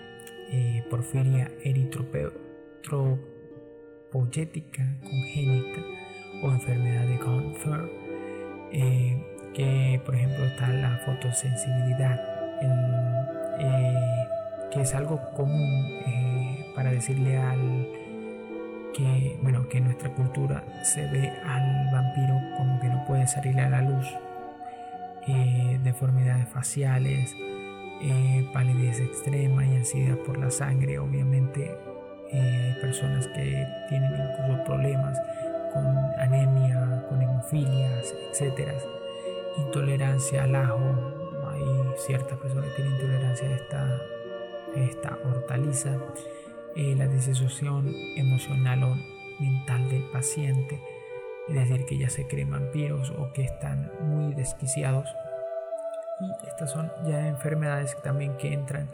eh, porfiria eritropoyética congénita o enfermedad de Gunther, eh, que por ejemplo está la fotosensibilidad, eh, que es algo común para decirle al que, bueno, que nuestra cultura se ve al vampiro como que no puede salir a la luz, eh, deformidades faciales, eh, palidez extrema y ansiedad por la sangre. Obviamente eh, hay personas que tienen incluso problemas con anemia, con hemofilias, etc. Intolerancia al ajo. Hay ciertas personas que tienen intolerancia a esta, esta hortaliza. La disociación emocional o mental del paciente, es decir, que ya se creen vampiros o que están muy desquiciados. Y estas son ya enfermedades también que entran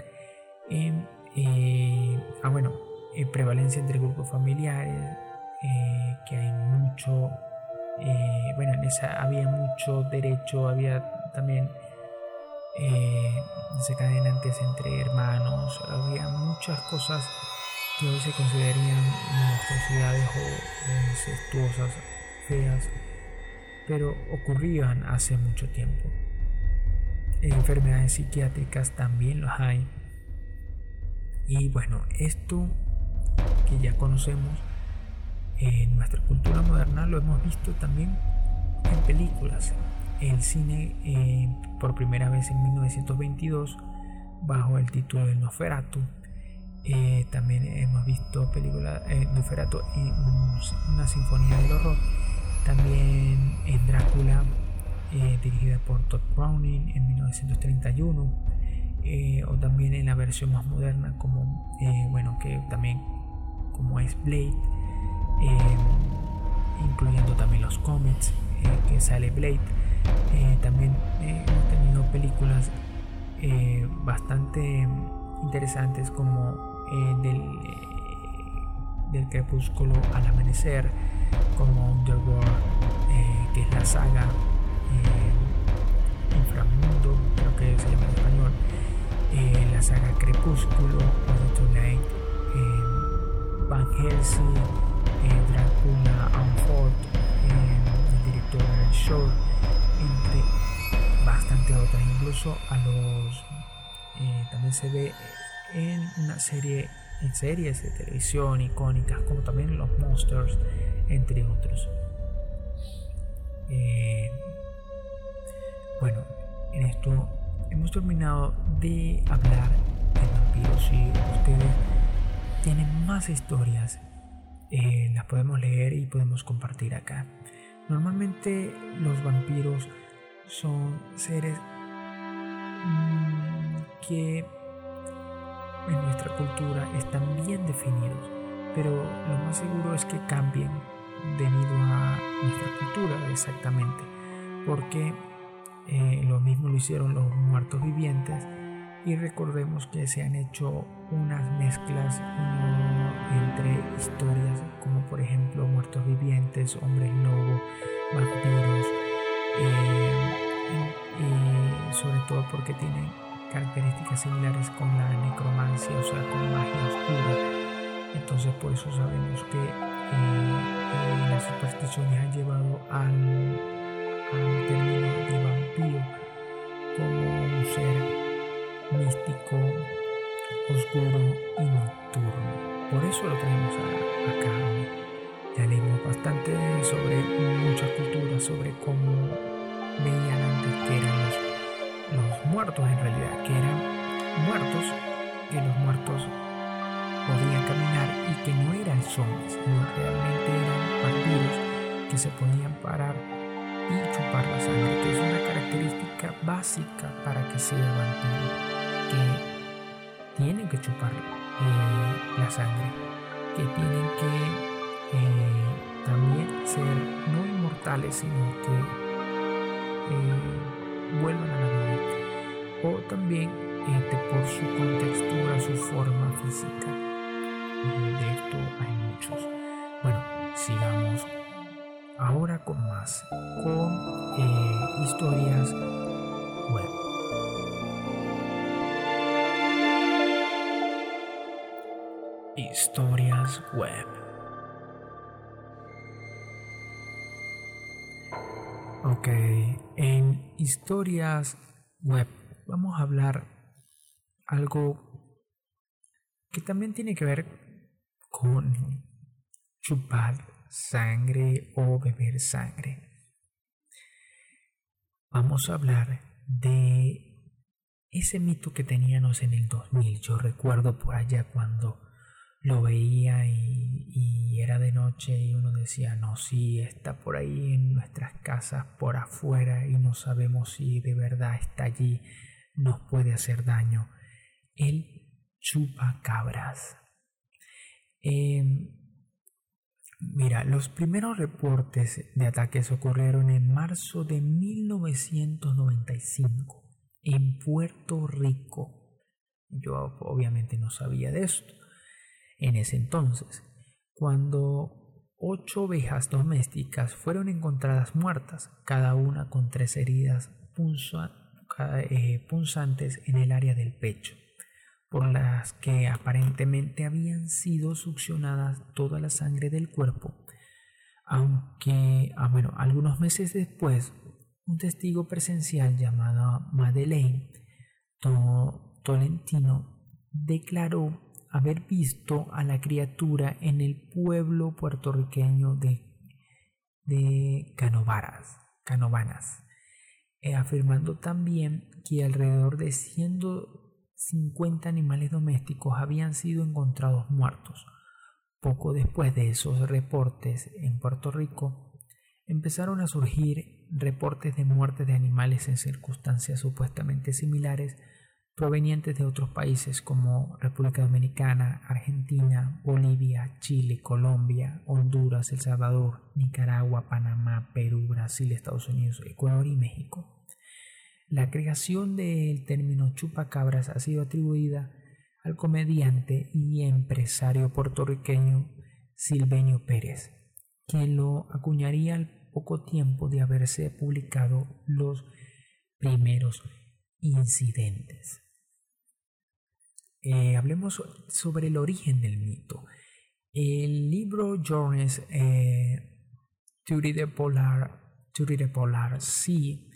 en, eh, ah, bueno, en prevalencia entre grupos familiares, eh, que hay mucho, bueno, en esa había mucho derecho, había también desencadenantes entre hermanos, había muchas cosas que hoy se considerarían monstruosidades o incestuosas, pero ocurrían hace mucho tiempo. Enfermedades psiquiátricas también los hay. Y bueno, esto que ya conocemos en nuestra cultura moderna lo hemos visto también en películas. El cine eh, por primera vez en 1922 bajo el título de Nosferatu eh, también hemos visto películas eh, Nuferato y una sinfonía del horror. También en Drácula, eh, dirigida por Todd Browning en 1931. Eh, o también en la versión más moderna, como bueno, que también como es Blade, incluyendo también los cómics que sale Blade. también hemos tenido películas bastante interesantes como eh, del, eh, del, crepúsculo al amanecer, como Underworld, eh, que es la saga Inframundo, creo que se llama en español, la saga Crepúsculo, Night, Van Helsing, Dracula Unfold, el director Shore, entre bastante otras, incluso a los también se ve en una serie en series de televisión icónicas como también los Monsters entre otros. Eh, bueno en esto hemos terminado de hablar de vampiros y ustedes tienen más historias eh, las podemos leer y podemos compartir acá. Normalmente los vampiros son seres mm, que en nuestra cultura están bien definidos, pero lo más seguro es que cambien debido a nuestra cultura exactamente, porque eh, lo mismo lo hicieron los muertos vivientes y recordemos que se han hecho unas mezclas entre historias como por ejemplo muertos vivientes, hombres lobo, vampiros, eh, y sobre todo porque tienen características similares con la necromancia, o sea, con magia oscura. Entonces por eso sabemos que eh, eh, las supersticiones han llevado al, al término de vampiro como un ser místico, oscuro y nocturno. Por eso lo tenemos acá. Ya leímos bastante sobre muchas culturas, sobre cómo veían muertos en realidad, que eran muertos, que los muertos podían caminar y que no eran zombies, no realmente eran vampiros que se podían parar y chupar la sangre, que es una característica básica para que sea vampiro, que tienen que chupar eh, la sangre. que tienen que eh, también ser no inmortales, sino que eh, vuelvan a la vida. O también este, por su contextura, su forma física. de esto hay muchos. Bueno, sigamos ahora con más, con eh, historias web. Historias web. Ok, en historias web vamos a hablar algo que también tiene que ver con chupar sangre o beber sangre. Vamos a hablar de ese mito que teníamos en el 2000. Yo recuerdo por allá cuando lo veía y, era de noche y uno decía, no, sí, está por ahí en nuestras casas, por afuera y no sabemos si de verdad está allí, nos puede hacer daño. El chupacabras. Eh, Mira, los primeros reportes de ataques ocurrieron en marzo de 1995 en Puerto Rico. Yo obviamente no sabía de esto en ese entonces, cuando ocho ovejas domésticas fueron encontradas muertas, cada una con tres heridas eh, punzantes en el área del pecho por las que aparentemente habían sido succionadas toda la sangre del cuerpo, aunque, ah, bueno, algunos meses después, un testigo presencial llamado Madeleine Tolentino declaró haber visto a la criatura en el pueblo puertorriqueño de, de Canovanas, eh, afirmando también que alrededor de 100 50 animales domésticos habían sido encontrados muertos. Poco después de esos reportes en Puerto Rico, empezaron a surgir reportes de muertes de animales en circunstancias supuestamente similares provenientes de otros países como República Dominicana, Argentina, Bolivia, Chile, Colombia, Honduras, El Salvador, Nicaragua, Panamá, Perú, Brasil, Estados Unidos, Ecuador y México. La creación del término chupacabras ha sido atribuida al comediante y empresario puertorriqueño Silvenio Pérez, quien lo acuñaría al poco tiempo de haberse publicado los primeros incidentes. Eh, hablemos sobre el origen del mito. El libro Jones eh, Theory de Polar, Theory Polar sí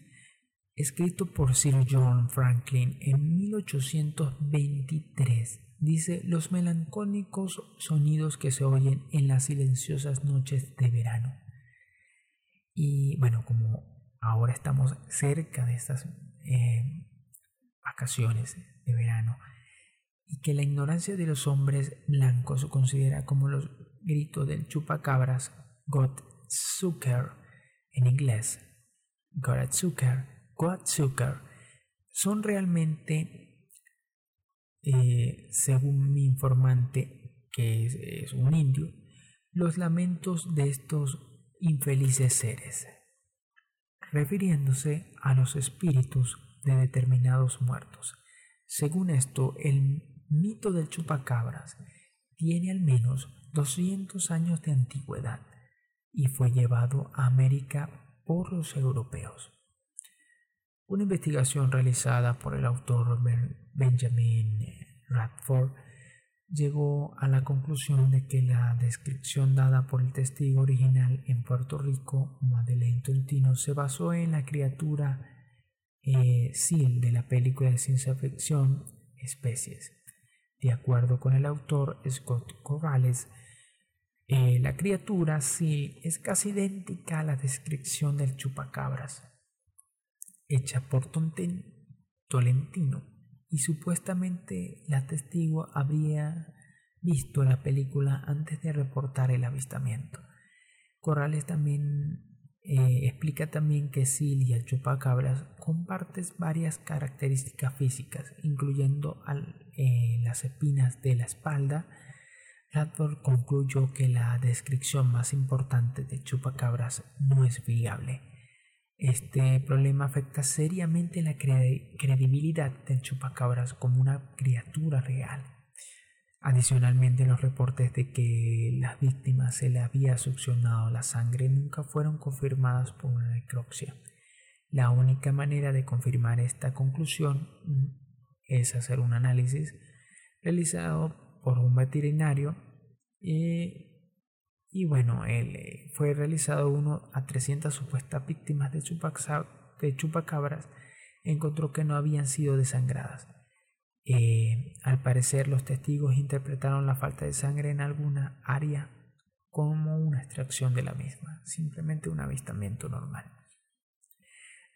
escrito por Sir John Franklin en 1823, dice los melancólicos sonidos que se oyen en las silenciosas noches de verano. Y bueno, como ahora estamos cerca de estas eh, vacaciones de verano, y que la ignorancia de los hombres blancos considera como los gritos del chupacabras, God Zucker en inglés, God Zucker, Zucker son realmente, eh, según mi informante, que es, un indio, los lamentos de estos infelices seres, refiriéndose a los espíritus de determinados muertos. Según esto, el mito del chupacabras tiene al menos 200 años de antigüedad y fue llevado a América por los europeos. Una investigación realizada por el autor Benjamin Radford llegó a la conclusión de que la descripción dada por el testigo original en Puerto Rico, Madeleine Tontino, se basó en la criatura eh, Seal de la película de ciencia ficción Especies. De acuerdo con el autor Scott Corrales, eh, la criatura Seal es casi idéntica a la descripción del chupacabras hecha por Tolentino y supuestamente la testigo habría visto la película antes de reportar el avistamiento. Corrales también eh, explica también que Sil y el chupacabras comparten varias características físicas, incluyendo eh, las espinas de la espalda, Radford concluyó que la descripción más importante de chupacabras no es viable. Este problema afecta seriamente la credibilidad del chupacabras como una criatura real. Adicionalmente, los reportes de que las víctimas se le había succionado la sangre nunca fueron confirmados por una necropsia. La única manera de confirmar esta conclusión mm, es hacer un análisis realizado por un veterinario y bueno, él, eh, fue realizado uno a 300 supuestas víctimas de, de chupacabras, encontró que no habían sido desangradas. Eh, al parecer los testigos interpretaron la falta de sangre en alguna área como una extracción de la misma, simplemente un avistamiento normal.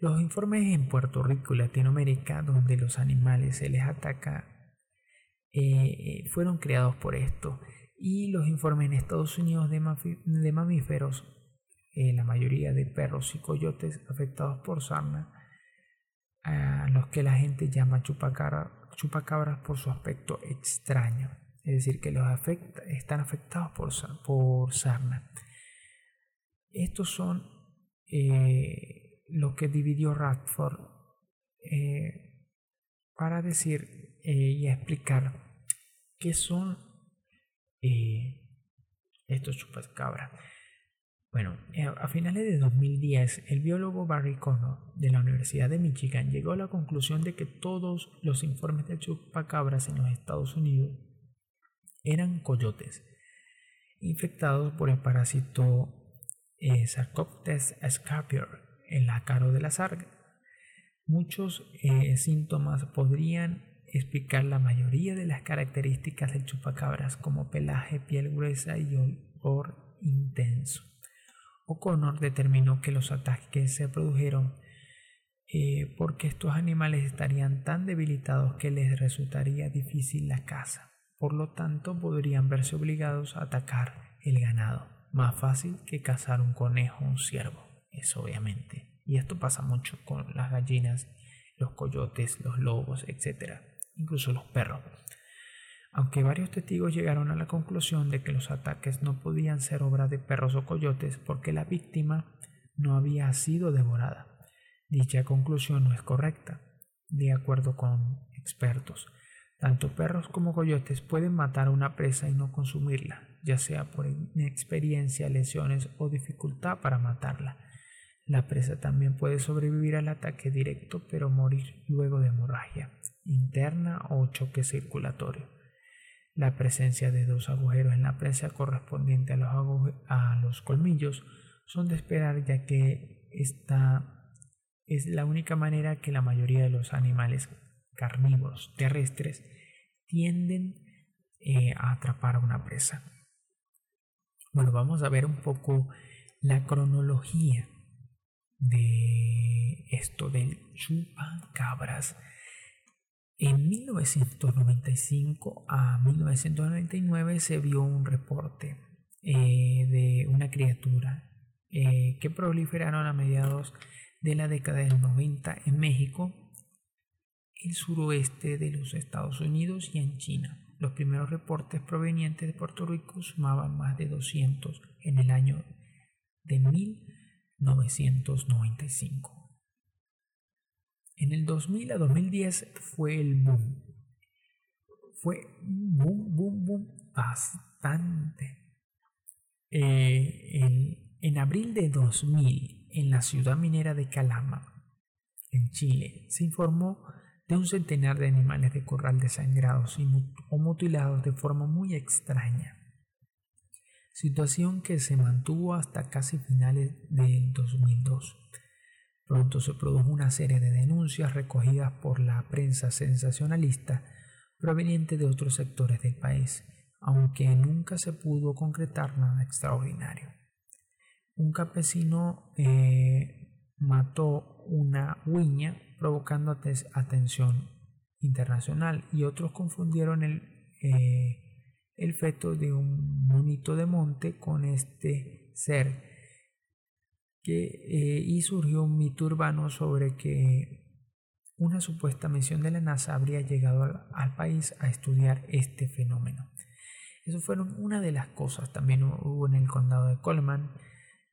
Los informes en Puerto Rico y Latinoamérica, donde los animales se les ataca eh, fueron creados por esto. Y los informes en Estados Unidos de, mamíferos, eh, la mayoría de perros y coyotes afectados por sarna, a los que la gente llama chupacabras por su aspecto extraño, es decir, que los afecta, están afectados por, por sarna. Estos son eh, lo que dividió Radford para decir y explicar ¿Qué son eh, estos chupacabras? Bueno, eh, a finales de 2010, el biólogo Barry Connor de la Universidad de Michigan llegó a la conclusión de que todos los informes de chupacabras en los Estados Unidos eran coyotes infectados por el parásito eh, Sarcoptes scapior, el ácaro de la sarga. Muchos síntomas podrían explicar la mayoría de las características del chupacabras como pelaje, piel gruesa y olor intenso. O'Connor determinó que los ataques se produjeron eh, porque estos animales estarían tan debilitados que les resultaría difícil la caza. Por lo tanto, podrían verse obligados a atacar el ganado. Más fácil que cazar un conejo o un ciervo. Eso obviamente. Y esto pasa mucho con las gallinas, los coyotes, los lobos, etc incluso los perros. Aunque varios testigos llegaron a la conclusión de que los ataques no podían ser obra de perros o coyotes porque la víctima no había sido devorada. Dicha conclusión no es correcta. De acuerdo con expertos, tanto perros como coyotes pueden matar a una presa y no consumirla, ya sea por inexperiencia, lesiones o dificultad para matarla. La presa también puede sobrevivir al ataque directo pero morir luego de hemorragia interna o choque circulatorio. La presencia de dos agujeros en la presa correspondiente a los, a los colmillos son de esperar ya que esta es la única manera que la mayoría de los animales carnívoros terrestres tienden eh, a atrapar a una presa. Bueno, vamos a ver un poco la cronología de esto del chupacabras. En 1995 a 1999 se vio un reporte eh, de una criatura eh, que proliferaron a mediados de la década del 90 en México, el suroeste de los Estados Unidos y en China. Los primeros reportes provenientes de Puerto Rico sumaban más de 200 en el año de 1995. En el 2000 a 2010 fue el boom. Fue boom, boom, boom bastante. Eh, en, en abril de 2000, en la ciudad minera de Calama, en Chile, se informó de un centenar de animales de corral desangrados y o mutilados de forma muy extraña. Situación que se mantuvo hasta casi finales del 2002. Pronto se produjo una serie de denuncias recogidas por la prensa sensacionalista proveniente de otros sectores del país, aunque nunca se pudo concretar nada extraordinario. Un campesino eh, mató una huiña provocando atención internacional y otros confundieron el, eh, el feto de un monito de monte con este ser eh, y surgió un mito urbano sobre que una supuesta misión de la NASA habría llegado al, país a estudiar este fenómeno. Eso fueron una de las cosas. También hubo en el condado de Coleman,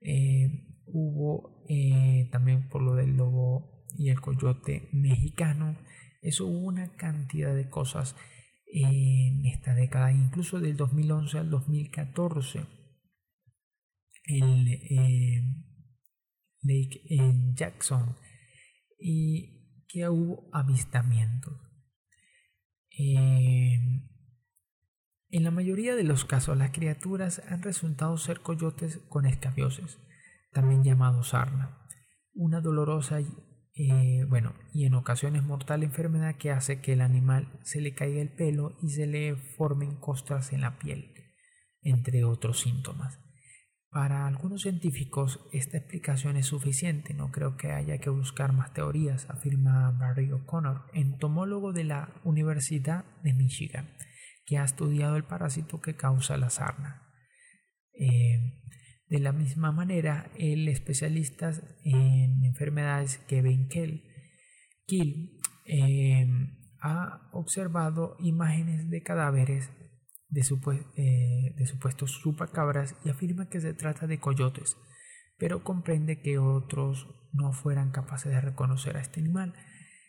eh, hubo eh, también por lo del lobo y el coyote mexicano. Eso hubo una cantidad de cosas en esta década, incluso del 2011 al 2014. El eh, Lake Jackson y que hubo avistamientos. Eh, en la mayoría de los casos, las criaturas han resultado ser coyotes con escabioses, también llamados sarna, una dolorosa eh, bueno, y en ocasiones mortal enfermedad que hace que el animal se le caiga el pelo y se le formen costras en la piel, entre otros síntomas. Para algunos científicos esta explicación es suficiente, no creo que haya que buscar más teorías, afirma Barry O'Connor, entomólogo de la Universidad de Michigan que ha estudiado el parásito que causa la sarna. Eh, de la misma manera, el especialista en enfermedades Kevin Kill eh, ha observado imágenes de cadáveres de, eh, de supuestos chupacabras y afirma que se trata de coyotes, pero comprende que otros no fueran capaces de reconocer a este animal.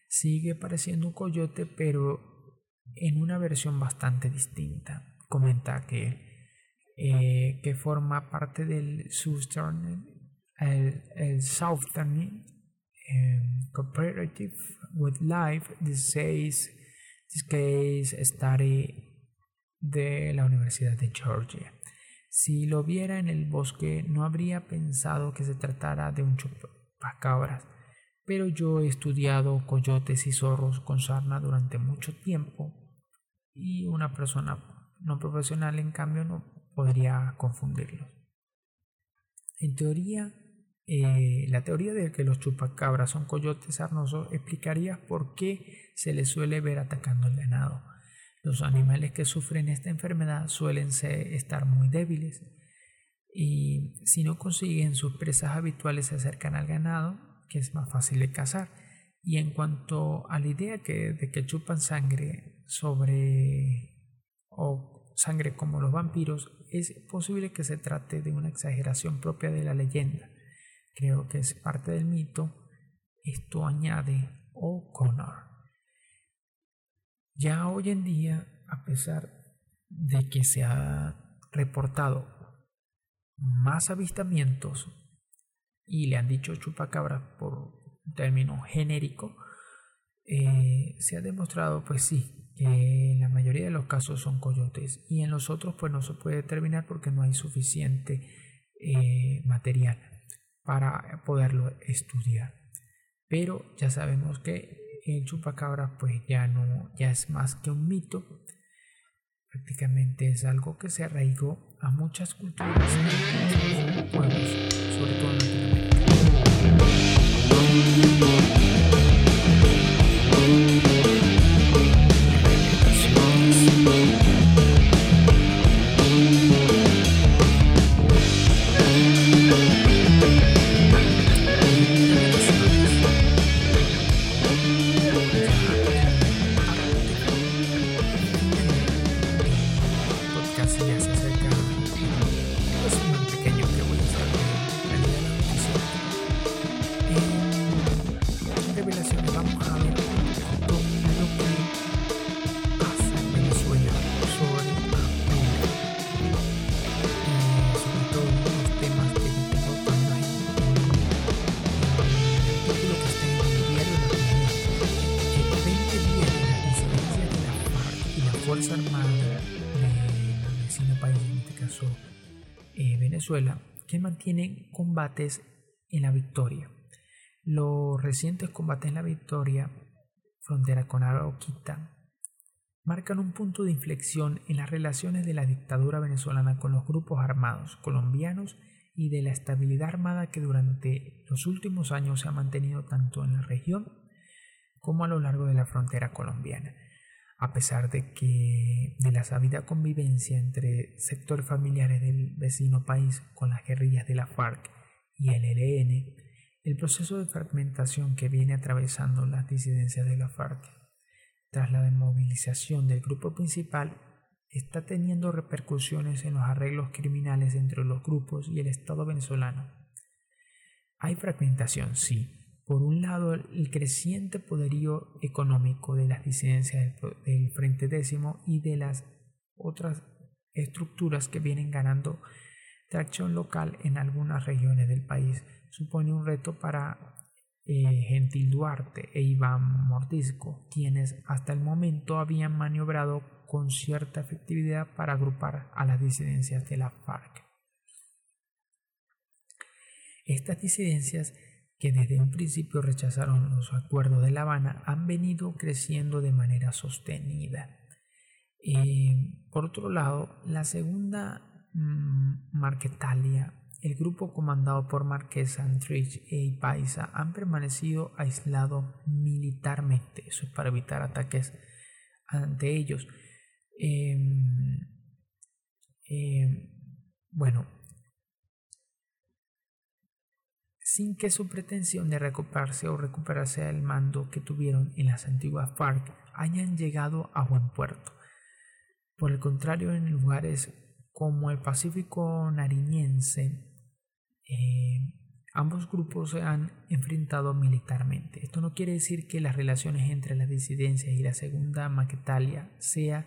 Sigue pareciendo un coyote, pero en una versión bastante distinta. Comenta que, eh, que forma parte del Southern, el, el Southern um, Cooperative with Life Disease, Case Study de la Universidad de Georgia. Si lo viera en el bosque no habría pensado que se tratara de un chupacabras, pero yo he estudiado coyotes y zorros con sarna durante mucho tiempo y una persona no profesional en cambio no podría confundirlos. En teoría, eh, la teoría de que los chupacabras son coyotes sarnosos explicaría por qué se les suele ver atacando el ganado. Los animales que sufren esta enfermedad suelen estar muy débiles y si no consiguen sus presas habituales se acercan al ganado, que es más fácil de cazar. Y en cuanto a la idea de que chupan sangre, sobre o sangre como los vampiros, es posible que se trate de una exageración propia de la leyenda. Creo que es parte del mito. Esto añade O'Connor. Ya hoy en día, a pesar de que se ha reportado más avistamientos y le han dicho chupacabra por término genérico, eh, se ha demostrado, pues sí, que en la mayoría de los casos son coyotes y en los otros pues no se puede determinar porque no hay suficiente eh, material para poderlo estudiar. Pero ya sabemos que el chupacabra pues ya no ya es más que un mito. Prácticamente es algo que se arraigó a muchas culturas y pueblos sobre todo en Latinoamérica combates en la victoria. Los recientes combates en la victoria, frontera con Arauquita, marcan un punto de inflexión en las relaciones de la dictadura venezolana con los grupos armados colombianos y de la estabilidad armada que durante los últimos años se ha mantenido tanto en la región como a lo largo de la frontera colombiana a pesar de que de la sabida convivencia entre sectores familiares del vecino país con las guerrillas de la FARC y el ELN, el proceso de fragmentación que viene atravesando las disidencias de la FARC tras la desmovilización del grupo principal está teniendo repercusiones en los arreglos criminales entre los grupos y el Estado venezolano. Hay fragmentación, sí. Por un lado, el creciente poderío económico de las disidencias del Frente Décimo y de las otras estructuras que vienen ganando tracción local en algunas regiones del país supone un reto para eh, Gentil Duarte e Iván Mordisco, quienes hasta el momento habían maniobrado con cierta efectividad para agrupar a las disidencias de la FARC. Estas disidencias que desde un principio rechazaron los acuerdos de La Habana han venido creciendo de manera sostenida. Eh, por otro lado, la segunda Marquetalia el grupo comandado por Marqués Antrich e Paisa han permanecido aislados militarmente, eso es para evitar ataques ante ellos. Em, em, bueno, sin que su pretensión de recuperarse o recuperarse del mando que tuvieron en las antiguas FARC hayan llegado a buen puerto. Por el contrario, en lugares como el Pacífico nariñense, eh, ambos grupos se han enfrentado militarmente. Esto no quiere decir que las relaciones entre las disidencias y la segunda Maquetalia sea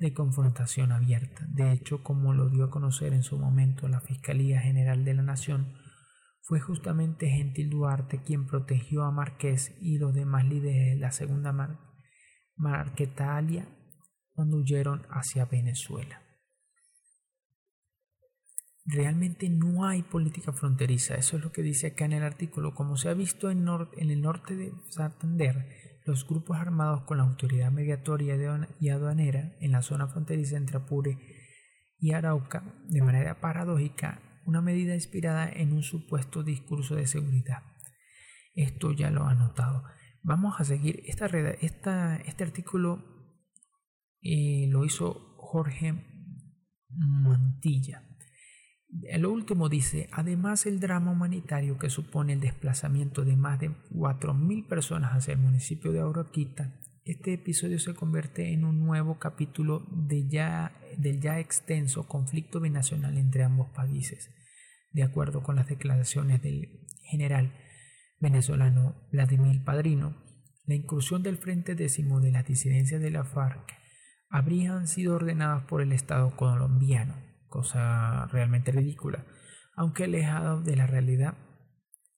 de confrontación abierta. De hecho, como lo dio a conocer en su momento la Fiscalía General de la Nación, fue justamente Gentil Duarte quien protegió a Marqués y los demás líderes de la segunda Marquetalia cuando huyeron hacia Venezuela realmente no hay política fronteriza. Eso es lo que dice acá en el artículo. Como se ha visto en, el norte de Santander, los grupos armados con la autoridad mediatoria y aduanera en la zona fronteriza entre Apure y Arauca, de manera paradójica, una medida inspirada en un supuesto discurso de seguridad. Esto ya lo ha notado. Vamos a seguir. Esta, esta este artículo eh, lo hizo Jorge Mantilla. El último dice, además el drama humanitario que supone el desplazamiento de más de 4.000 personas hacia el municipio de Auroquita, este episodio se convierte en un nuevo capítulo de ya, del ya extenso conflicto binacional entre ambos países. De acuerdo con las declaraciones del general venezolano Vladimir Padrino, la incursión del Frente Décimo de las disidencias de la FARC habrían sido ordenadas por el Estado colombiano cosa realmente ridícula, aunque alejado de la realidad.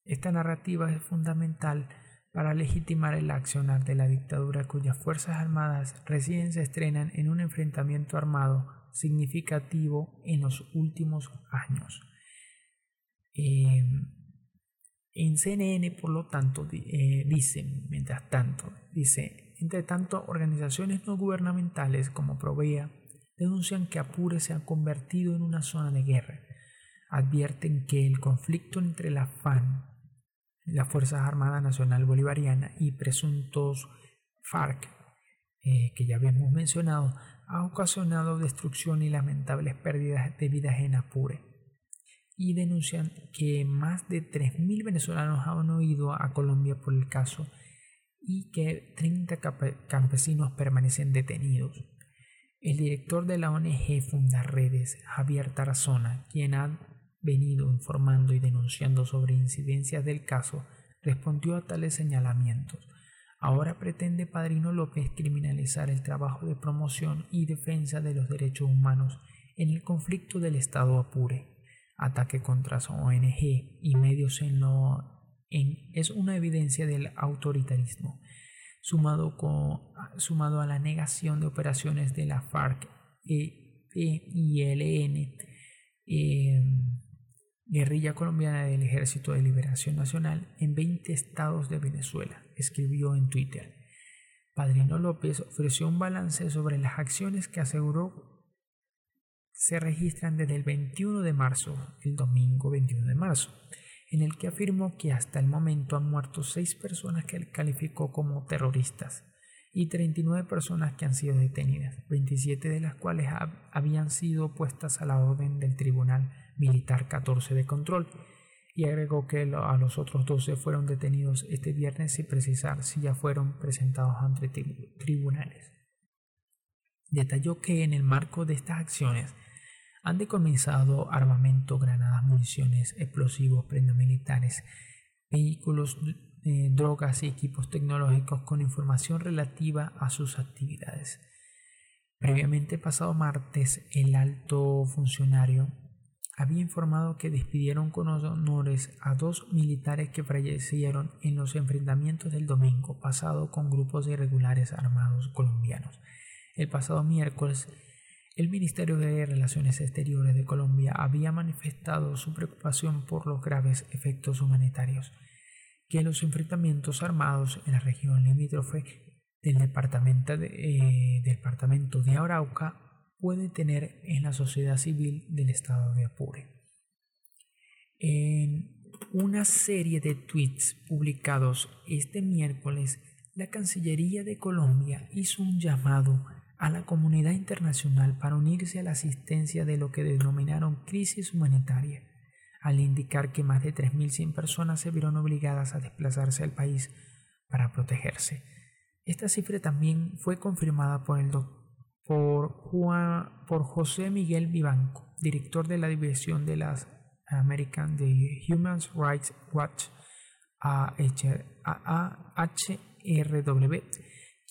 Esta narrativa es fundamental para legitimar el accionar de la dictadura cuyas Fuerzas Armadas recién se estrenan en un enfrentamiento armado significativo en los últimos años. Em, en CNN, por lo tanto, eh, dicen, mientras tanto, dice, entre tanto, organizaciones no gubernamentales como Provea, denuncian que Apure se ha convertido en una zona de guerra. Advierten que el conflicto entre la FAN, la Fuerza Armada Nacional Bolivariana, y presuntos FARC, eh, que ya habíamos mencionado, ha ocasionado destrucción y lamentables pérdidas de vidas en Apure. Y denuncian que más de 3.000 venezolanos han huido a Colombia por el caso y que 30 campesinos permanecen detenidos. El director de la ONG Fundaredes, Javier Tarazona, quien ha venido informando y denunciando sobre incidencias del caso, respondió a tales señalamientos. Ahora pretende Padrino López criminalizar el trabajo de promoción y defensa de los derechos humanos en el conflicto del Estado Apure. Ataque contra su ONG y medios en lo en, es una evidencia del autoritarismo sumado, con, sumado a la negación de operaciones de la FARC e, e y ELN, em, guerrilla colombiana del Ejército de Liberación Nacional, en 20 estados de Venezuela, escribió en Twitter. Padrino López ofreció un balance sobre las acciones que aseguró se registran desde el 21 de marzo, el domingo 21 de marzo en el que afirmó que hasta el momento han muerto seis personas que él calificó como terroristas y 39 personas que han sido detenidas, 27 de las cuales habían sido puestas a la orden del Tribunal Militar 14 de control, y agregó que a los otros 12 fueron detenidos este viernes sin precisar si ya fueron presentados ante tribunales. Detalló que en el marco de estas acciones han decomisado armamento, granadas, municiones, explosivos, prendas militares, vehículos, eh, drogas y equipos tecnológicos con información relativa a sus actividades. Previamente, pasado martes, el alto funcionario había informado que despidieron con honores a dos militares que fallecieron en los enfrentamientos del domingo pasado con grupos irregulares armados colombianos. El pasado miércoles, el Ministerio de Relaciones Exteriores de Colombia había manifestado su preocupación por los graves efectos humanitarios que los enfrentamientos armados en la región limítrofe del departamento de, eh, departamento de Arauca puede tener en la sociedad civil del estado de Apure. En una serie de tweets publicados este miércoles, la Cancillería de Colombia hizo un llamado a la comunidad internacional para unirse a la asistencia de lo que denominaron crisis humanitaria, al indicar que más de 3.100 personas se vieron obligadas a desplazarse al país para protegerse. Esta cifra también fue confirmada por el por, por José Miguel Vivanco, director de la División de las American de Human Rights Watch AHRW,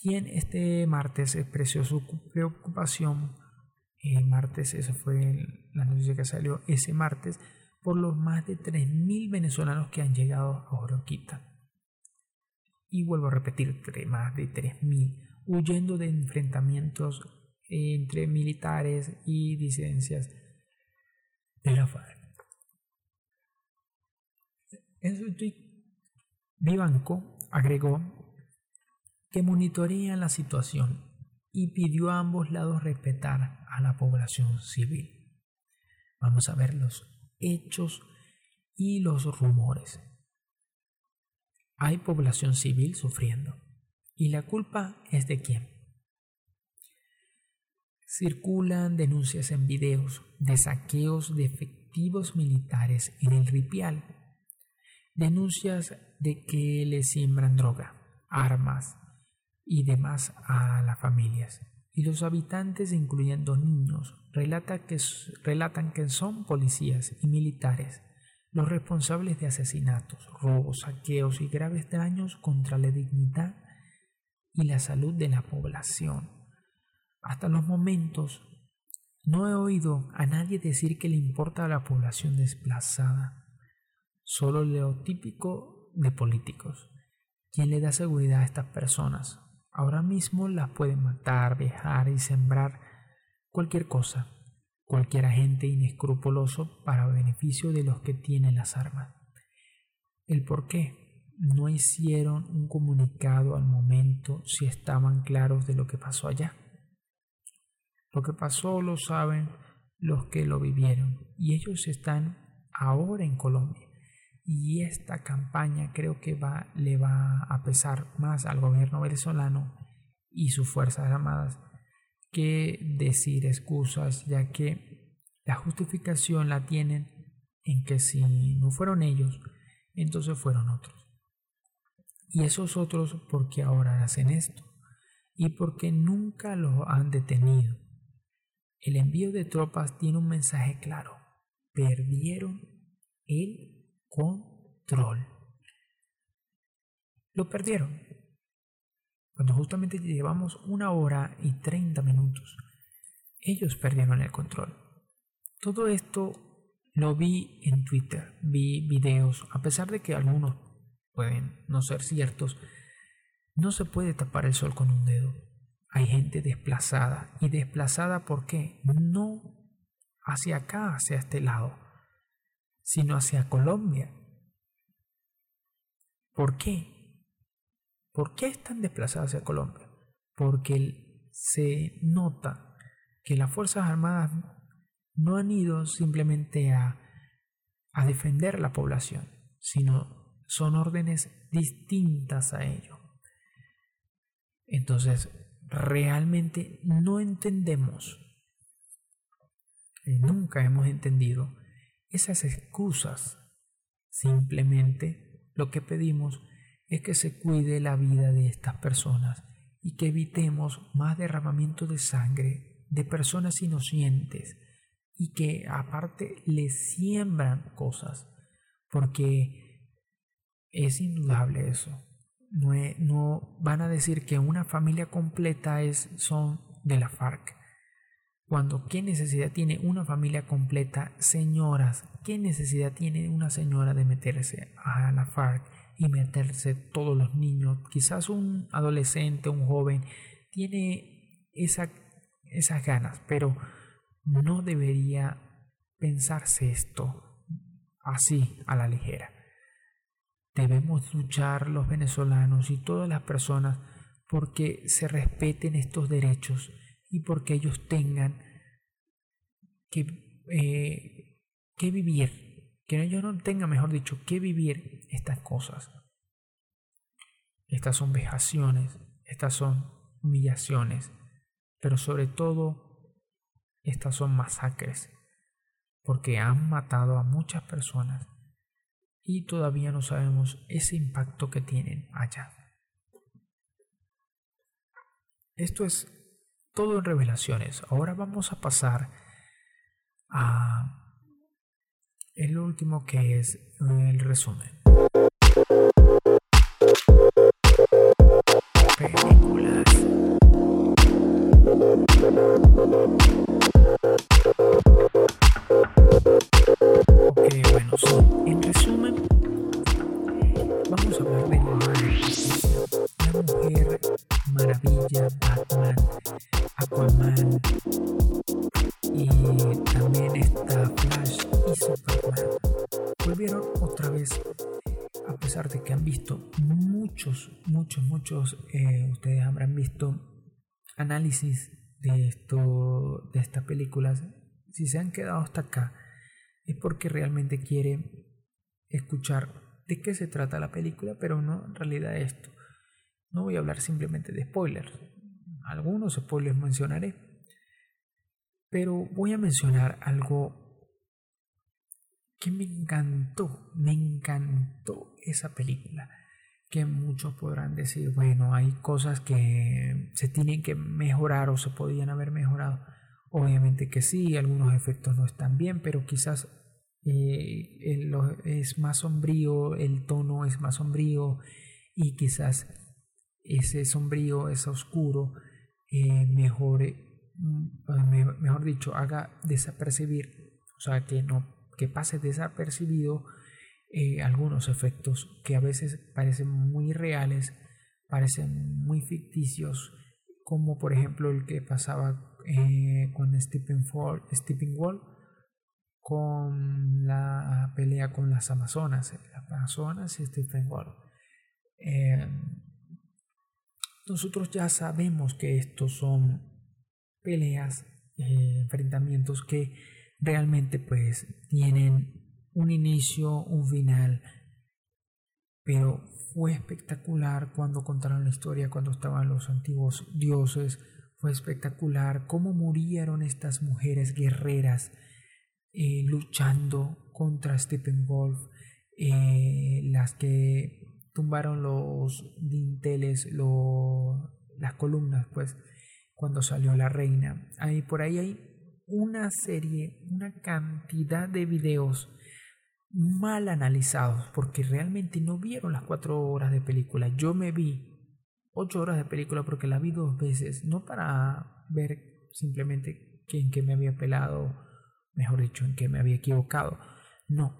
quien este martes expresó su preocupación, el martes, esa fue la noticia que salió ese martes, por los más de 3.000 venezolanos que han llegado a Oroquita. Y vuelvo a repetir, más de 3.000, huyendo de enfrentamientos entre militares y disidencias de la FARC. En su tweet, Vivanco agregó que monitorean la situación y pidió a ambos lados respetar a la población civil. Vamos a ver los hechos y los rumores. Hay población civil sufriendo. ¿Y la culpa es de quién? Circulan denuncias en videos de saqueos de efectivos militares en el Ripial. Denuncias de que le siembran droga, armas y demás a las familias. Y los habitantes, incluyendo niños, relatan que, relatan que son policías y militares los responsables de asesinatos, robos, saqueos y graves daños contra la dignidad y la salud de la población. Hasta los momentos no he oído a nadie decir que le importa a la población desplazada. Solo lo típico de políticos. ¿Quién le da seguridad a estas personas? Ahora mismo las pueden matar, dejar y sembrar cualquier cosa, cualquier agente inescrupuloso para beneficio de los que tienen las armas. ¿El por qué? No hicieron un comunicado al momento si estaban claros de lo que pasó allá. Lo que pasó lo saben los que lo vivieron y ellos están ahora en Colombia. Y esta campaña creo que va, le va a pesar más al gobierno venezolano y sus Fuerzas Armadas que decir excusas, ya que la justificación la tienen en que si no fueron ellos, entonces fueron otros. Y esos otros porque ahora hacen esto y porque nunca lo han detenido el envío de tropas tiene un mensaje claro. Perdieron el control. Lo perdieron. Cuando justamente llevamos una hora y treinta minutos, ellos perdieron el control. Todo esto lo vi en Twitter, vi videos, a pesar de que algunos pueden no ser ciertos, no se puede tapar el sol con un dedo. Hay gente desplazada. ¿Y desplazada por qué? No hacia acá, hacia este lado, sino hacia Colombia. ¿Por qué? ¿Por qué están desplazados hacia Colombia? Porque se nota que las Fuerzas Armadas no han ido simplemente a, a defender la población, sino son órdenes distintas a ello. Entonces, realmente no entendemos, y nunca hemos entendido esas excusas. Simplemente lo que pedimos es que se cuide la vida de estas personas y que evitemos más derramamiento de sangre de personas inocentes y que aparte les siembran cosas, porque es indudable eso. No, no van a decir que una familia completa es, son de la FARC. Cuando qué necesidad tiene una familia completa, señoras, qué necesidad tiene una señora de meterse a la FARC y meterse todos los niños. Quizás un adolescente, un joven, tiene esa, esas ganas, pero no debería pensarse esto así a la ligera. Debemos luchar los venezolanos y todas las personas porque se respeten estos derechos y porque ellos tengan que, eh, que vivir que ellos no tengan, mejor dicho, que vivir estas cosas. Estas son vejaciones, estas son humillaciones, pero sobre todo estas son masacres, porque han matado a muchas personas y todavía no sabemos ese impacto que tienen allá. Esto es todo en revelaciones. Ahora vamos a pasar a el último que es el resumen. Muchos, muchos, eh, ustedes habrán visto análisis de esto, de estas películas. Si se han quedado hasta acá, es porque realmente quieren escuchar de qué se trata la película, pero no en realidad esto. No voy a hablar simplemente de spoilers. Algunos spoilers mencionaré. Pero voy a mencionar algo que me encantó, me encantó esa película. Que muchos podrán decir, bueno, hay cosas que se tienen que mejorar o se podían haber mejorado. Obviamente que sí, algunos efectos no están bien, pero quizás eh, es más sombrío, el tono es más sombrío y quizás ese sombrío, ese oscuro, eh, mejore, mm, mejor dicho, haga desapercibir, o sea, que no que pase desapercibido eh, algunos efectos que a veces parecen muy reales, parecen muy ficticios, como por ejemplo el que pasaba eh, con Stephen, Fall, Stephen Wall con la pelea con las Amazonas, las Amazonas y Stephen Wall. Nosotros ya sabemos que estos son peleas, eh, enfrentamientos que realmente pues tienen un inicio, un final, pero fue espectacular cuando contaron la historia, cuando estaban los antiguos dioses, fue espectacular cómo murieron estas mujeres guerreras eh, luchando contra Steppenwolf, eh, las que tumbaron los dinteles, las columnas, pues, cuando salió la reina. Ahí, por ahí hay una serie, una cantidad de videos mal analizados, porque realmente no vieron las cuatro horas de película. Yo me vi ocho horas de película porque la vi dos veces, no para ver simplemente en qué me había pelado, mejor dicho, en qué me había equivocado. No,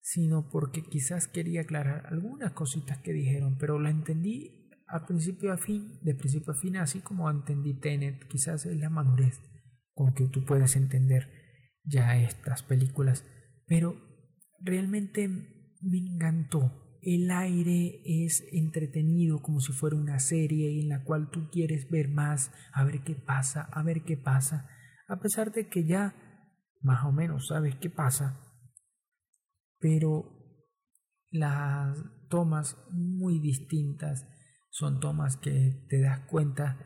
sino porque quizás quería aclarar algunas cositas que dijeron, pero la entendí a principio a fin, de principio a fin, así como entendí Tenet, quizás es la madurez con que tú puedes entender ya estas películas, pero realmente me encantó. El aire es entretenido como si fuera una serie en la cual tú quieres ver más, a ver qué pasa, a ver qué pasa, a pesar de que ya más o menos sabes qué pasa, pero las tomas muy distintas son tomas que te das cuenta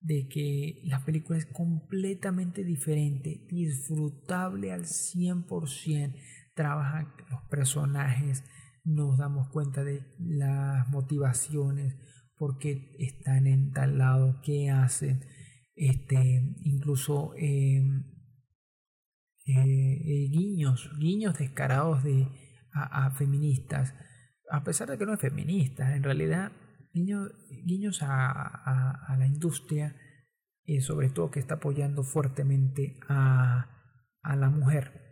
de que la película es completamente diferente, disfrutable al 100%, trabajan los personajes, nos damos cuenta de las motivaciones, por qué están en tal lado, qué hacen, este, incluso em, eh, guiños, guiños descarados de, a, feministas, a pesar de que no es feminista, en realidad guiños, guiños a, a, la industria, eh, sobre todo que está apoyando fuertemente a, a la mujer,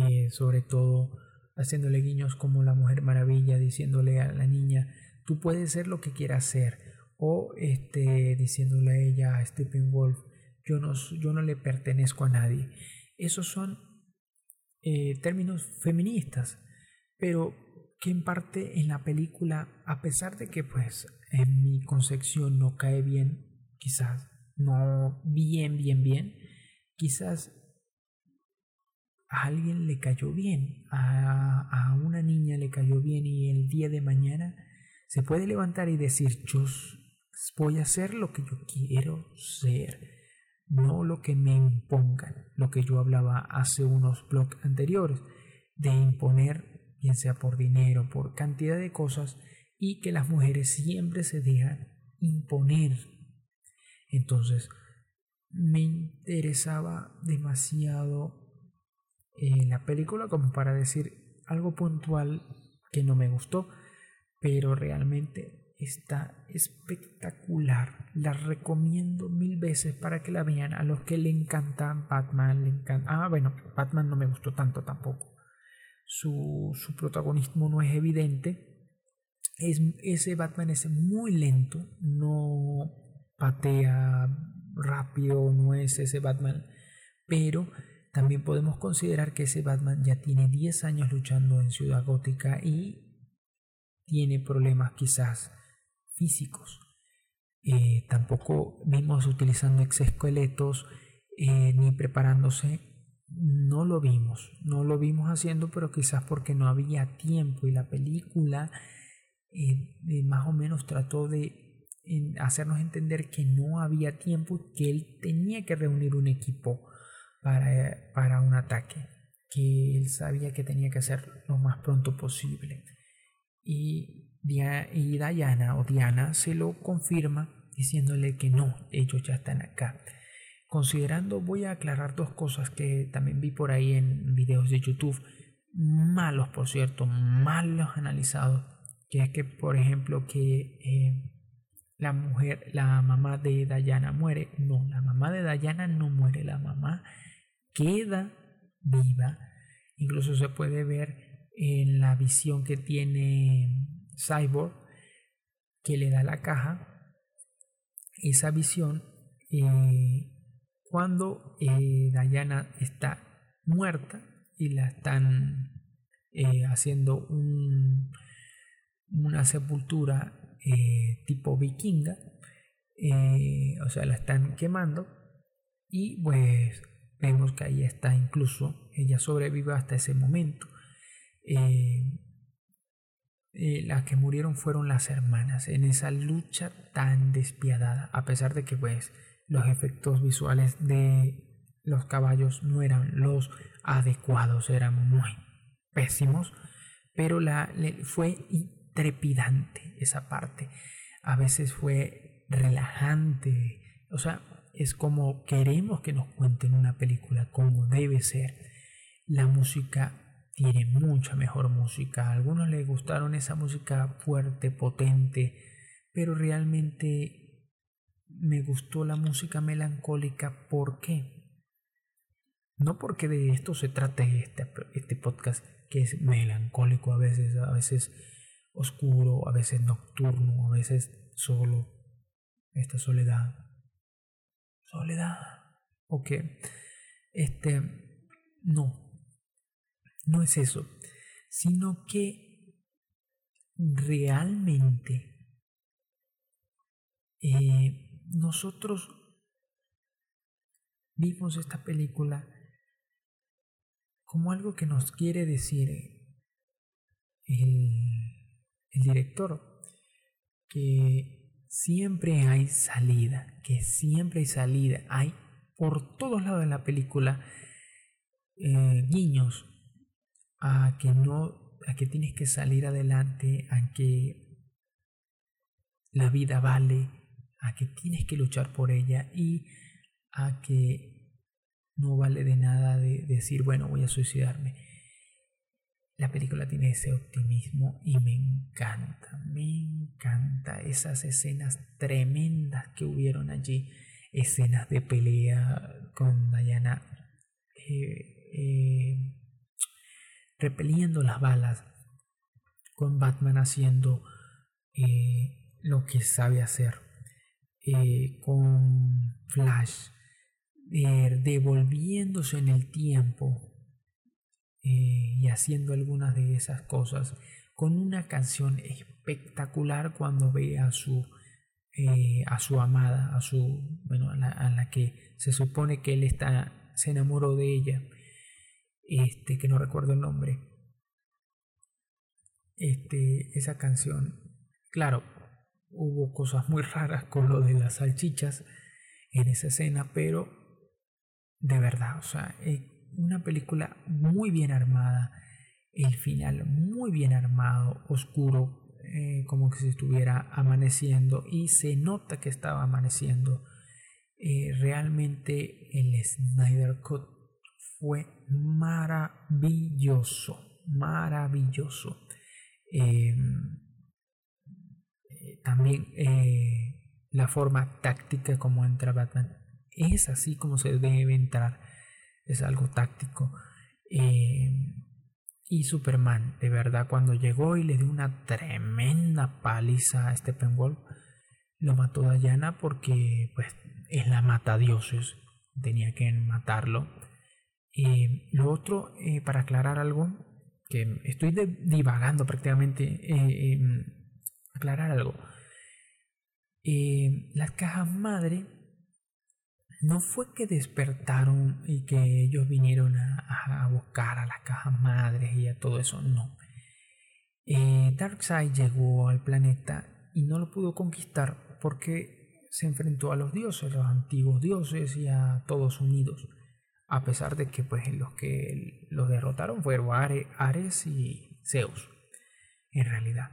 eh, sobre todo haciéndole guiños como la Mujer Maravilla, diciéndole a la niña, tú puedes ser lo que quieras ser, o este, diciéndole a ella, a Stephen Wolf, yo no, yo no le pertenezco a nadie. Esos son eh, términos feministas, pero que en parte en la película, a pesar de que pues en mi concepción no cae bien, quizás no bien, bien, bien, quizás a alguien le cayó bien, a, a, una niña le cayó bien y el día de mañana se puede levantar y decir yo voy a hacer lo que yo quiero ser, no lo que me impongan, lo que yo hablaba hace unos blogs anteriores, de imponer, bien sea por dinero, por cantidad de cosas, y que las mujeres siempre se dejan imponer. Entonces, me interesaba demasiado en la película como para decir algo puntual que no me gustó, pero realmente está espectacular. La recomiendo mil veces para que la vean. A los que le encanta Batman, le encanta. Ah, bueno, Batman no me gustó tanto tampoco. Su, su protagonismo no es evidente. Es, ese Batman es muy lento, no patea rápido, no es ese Batman, pero también podemos considerar que ese Batman ya tiene 10 años luchando en Ciudad Gótica y tiene problemas quizás físicos. Eh, tampoco vimos utilizando exoesqueletos eh, ni preparándose. No lo vimos, no lo vimos haciendo, pero quizás porque no había tiempo y la película eh, más o menos trató de hacernos entender que no había tiempo, que él tenía que reunir un equipo para, para un ataque que él sabía que tenía que hacer lo más pronto posible. Y, y Diana o Diana se lo confirma diciéndole que no, ellos ya están acá. Considerando, voy a aclarar dos cosas que también vi por ahí en videos de YouTube, malos por cierto, malos analizados, que es que por ejemplo que eh, la mujer, la mamá de Diana muere, no, la mamá de Diana no muere, la mamá queda viva. Incluso se puede ver en la visión que tiene Cyborg, que le da la caja. Esa visión, eh, cuando eh, Diana está muerta y la están eh, haciendo un, una sepultura tipo vikinga, o sea, la están quemando y pues Vemos que ahí está incluso, ella sobrevive hasta ese momento. Eh, eh, las que murieron fueron las hermanas en esa lucha tan despiadada, a pesar de que pues los efectos visuales de los caballos no eran los adecuados, eran muy pésimos, pero la, fue trepidante esa parte. A veces fue relajante, o sea, es como queremos que nos cuenten una película como debe ser. La música tiene mucha mejor música. A algunos les gustaron esa música fuerte, potente, pero realmente me gustó la música melancólica. ¿Por qué? No porque de esto se trate este, este podcast, que es melancólico a veces, a veces oscuro, a veces nocturno, a veces solo, esta soledad soledad. Ok. Este, no, no es eso, sino que realmente eh, nosotros vimos esta película como algo que nos quiere decir el, el director, que siempre hay salida, que siempre hay salida. Hay por todos lados de la película eh, guiños a que no, a que tienes que salir adelante, a que la vida vale, a que tienes que luchar por ella y a que no vale de nada de decir, bueno, voy a suicidarme. La película tiene ese optimismo y me encanta, me encanta esas escenas tremendas que hubieron allí, escenas de pelea con Diana eh, eh, repeliendo las balas, con Batman haciendo eh, lo que sabe hacer, con Flash devolviéndose en el tiempo y haciendo algunas de esas cosas con una canción espectacular cuando ve a su eh, a su amada a su bueno a la, que se supone que él está se enamoró de ella este que no recuerdo el nombre. Este esa canción claro hubo cosas muy raras con lo de las salchichas en esa escena pero de verdad o sea una película muy bien armada, el final muy bien armado, oscuro, eh, como que se estuviera amaneciendo y se nota que estaba amaneciendo. Eh, realmente el Snyder Cut fue maravilloso, maravilloso. Em, eh, también la forma táctica como entra Batman es así como se debe entrar es algo táctico. Eh, y Superman, de verdad, cuando llegó y le dio una tremenda paliza a Steppenwolf, lo mató Diana porque pues es la mata dioses, tenía que matarlo. y lo otro, eh, para aclarar algo, que estoy divagando prácticamente, eh, em, aclarar algo. las cajas madre no fue que despertaron y que ellos vinieron a, buscar a las cajas madres y a todo eso, no. Eh, Darkseid llegó al planeta y no lo pudo conquistar porque se enfrentó a los dioses, los antiguos dioses y a todos unidos. A pesar de que pues los que los derrotaron fueron Ares y Zeus, en realidad.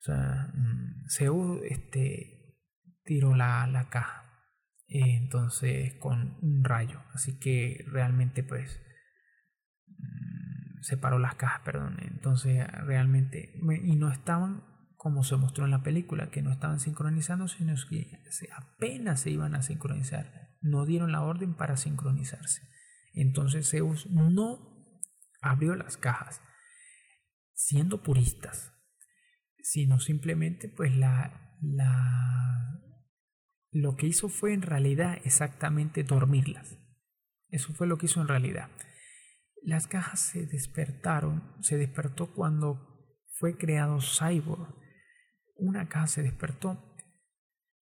O sea, mm, Zeus este, tiró la, la caja entonces con un rayo. Así que realmente pues mm, separó las cajas perdón. Entonces realmente y no estaban como se mostró en la película que no estaban sincronizando sino que apenas se iban a sincronizar. No dieron la orden para sincronizarse. Entonces Zeus no abrió las cajas siendo puristas sino simplemente pues la, la lo que hizo fue en realidad exactamente dormirlas. Eso fue lo que hizo en realidad. Las cajas se despertaron, se despertó cuando fue creado Cyborg. Una caja se despertó,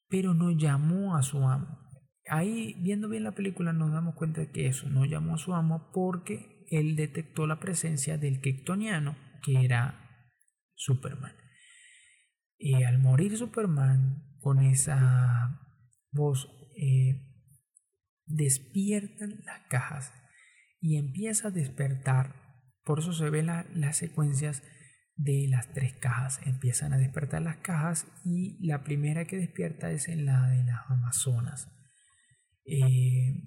pero no llamó a su amo. Ahí, viendo bien la película, nos damos cuenta de que eso no llamó a su amo porque él detectó la presencia del Kryptoniano, que era Superman. Y al morir Superman, con esa vos eh, despiertan las cajas y empieza a despertar. Por eso se ven las secuencias de las tres cajas. Empiezan a despertar las cajas y la primera que despierta es en la de las Amazonas. Eh,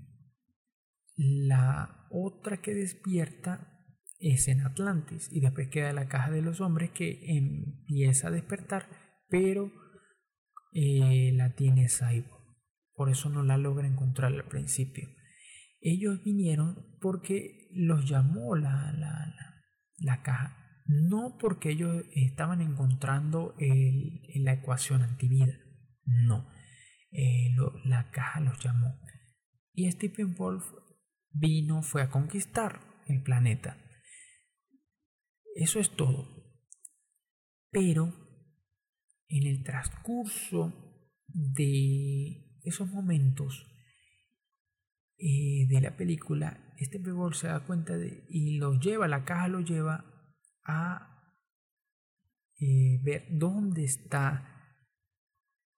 la otra que despierta es en Atlantis y después queda la caja de los hombres que empieza a despertar, pero eh, la tiene Cyborg. Por eso no la logra encontrar al principio. Ellos vinieron porque los llamó la, la, la, caja. No porque ellos estaban encontrando el, la ecuación antivida. No. Eh, la caja los llamó. Y Stephen Wolf vino, fue a conquistar el planeta. Eso es todo. Pero en el transcurso de esos momentos eh, de la película, este bebé se da cuenta de, y lo lleva, la caja lo lleva a eh, ver dónde está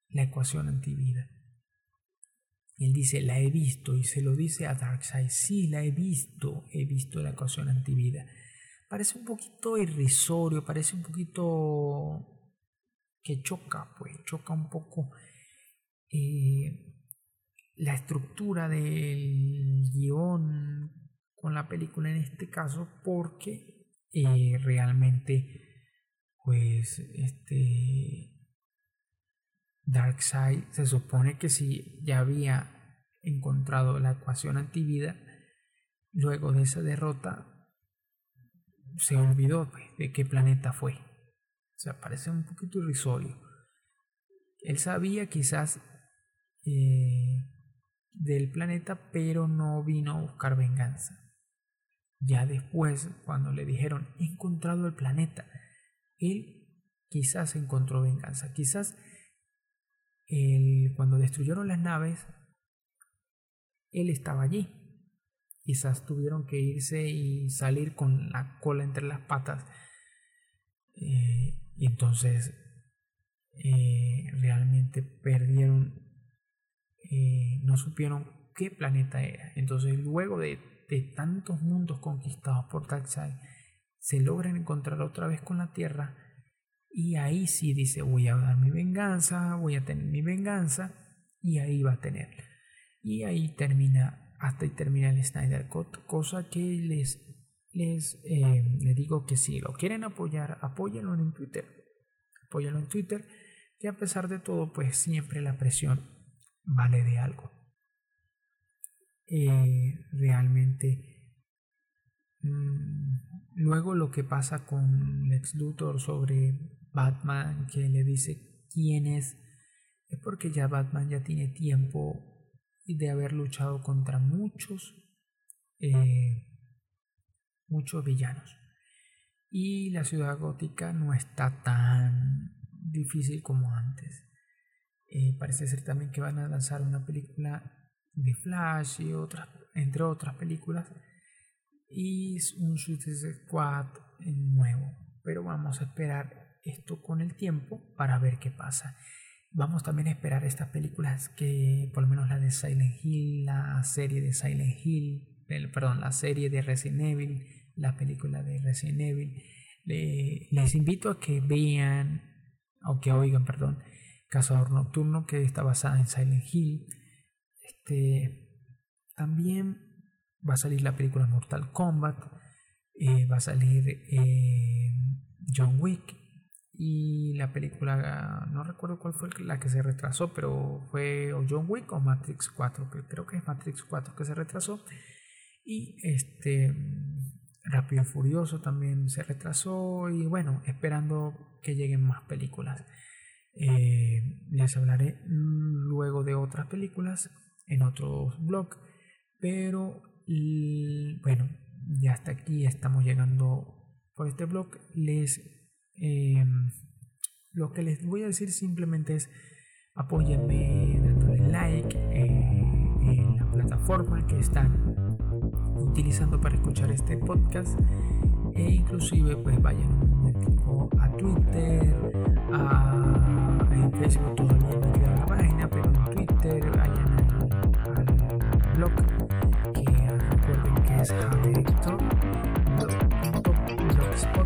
la ecuación antivida. Él dice, la he visto, y se lo dice a Darkseid, sí, la he visto, he visto la ecuación antivida. Parece un poquito irrisorio, parece un poquito que choca, pues choca un poco eh, la estructura del guion con la película en este caso porque eh, realmente pues este Darkseid se supone que si ya había encontrado la ecuación antivida luego de esa derrota se olvidó pues, de qué planeta fue. O sea parece un poquito irrisorio. Él sabía quizás eh, del planeta, pero no vino a buscar venganza. Ya después, cuando le dijeron, he encontrado el planeta, él quizás encontró venganza. Quizás cuando destruyeron las naves, él estaba allí. Quizás tuvieron que irse y salir con la cola entre las patas. Eh, y entonces eh, realmente perdieron eh, no supieron qué planeta era. Entonces, luego de, tantos mundos conquistados por Darkseid, se logran encontrar otra vez con la Tierra. Y ahí sí dice, voy a dar mi venganza, voy a tener mi venganza. Y ahí va a tener. Y ahí termina, hasta ahí termina el Snyder Cut. Cosa que les, les, eh, les digo que si lo quieren apoyar, apóyenlo en Twitter. Apóyenlo en Twitter. Que a pesar de todo, pues siempre la presión vale de algo. Eh, realmente mm, luego lo que pasa con Lex Luthor sobre Batman que le dice quién es es porque ya Batman ya tiene tiempo de haber luchado contra muchos eh, muchos villanos y la ciudad gótica no está tan difícil como antes eh, parece ser también que van a lanzar una película de Flash y otras, entre otras películas. Y un Suicide Squad nuevo. Pero vamos a esperar esto con el tiempo para ver qué pasa. Vamos también a esperar estas películas que, por lo menos la de Silent Hill, la serie de Silent Hill, perdón, la serie de Resident Evil, la película de Resident Evil. les invito a que vean, o que oigan, perdón, Cazador Nocturno, que está basada en Silent Hill. Este, también va a salir la película Mortal Kombat. Eh, va a salir eh, John Wick. Y la película, no recuerdo cuál fue la que se retrasó, pero fue o John Wick o Matrix 4. Creo que es Matrix 4 que se retrasó. Y este Rápido y Furioso también se retrasó. Y bueno, esperando que lleguen más películas. Eh, les hablaré luego de otras películas en otros blogs, pero bueno, ya hasta aquí estamos llegando por este blog. Les em, lo que les voy a decir simplemente es apóyenme dándole like eh, en la plataforma que están utilizando para escuchar este podcast e inclusive pues vayan a Twitter en Facebook todavía no ha llegado a la página, pero en Twitter, vayan al blog, que recuerden que es javierto.blogspot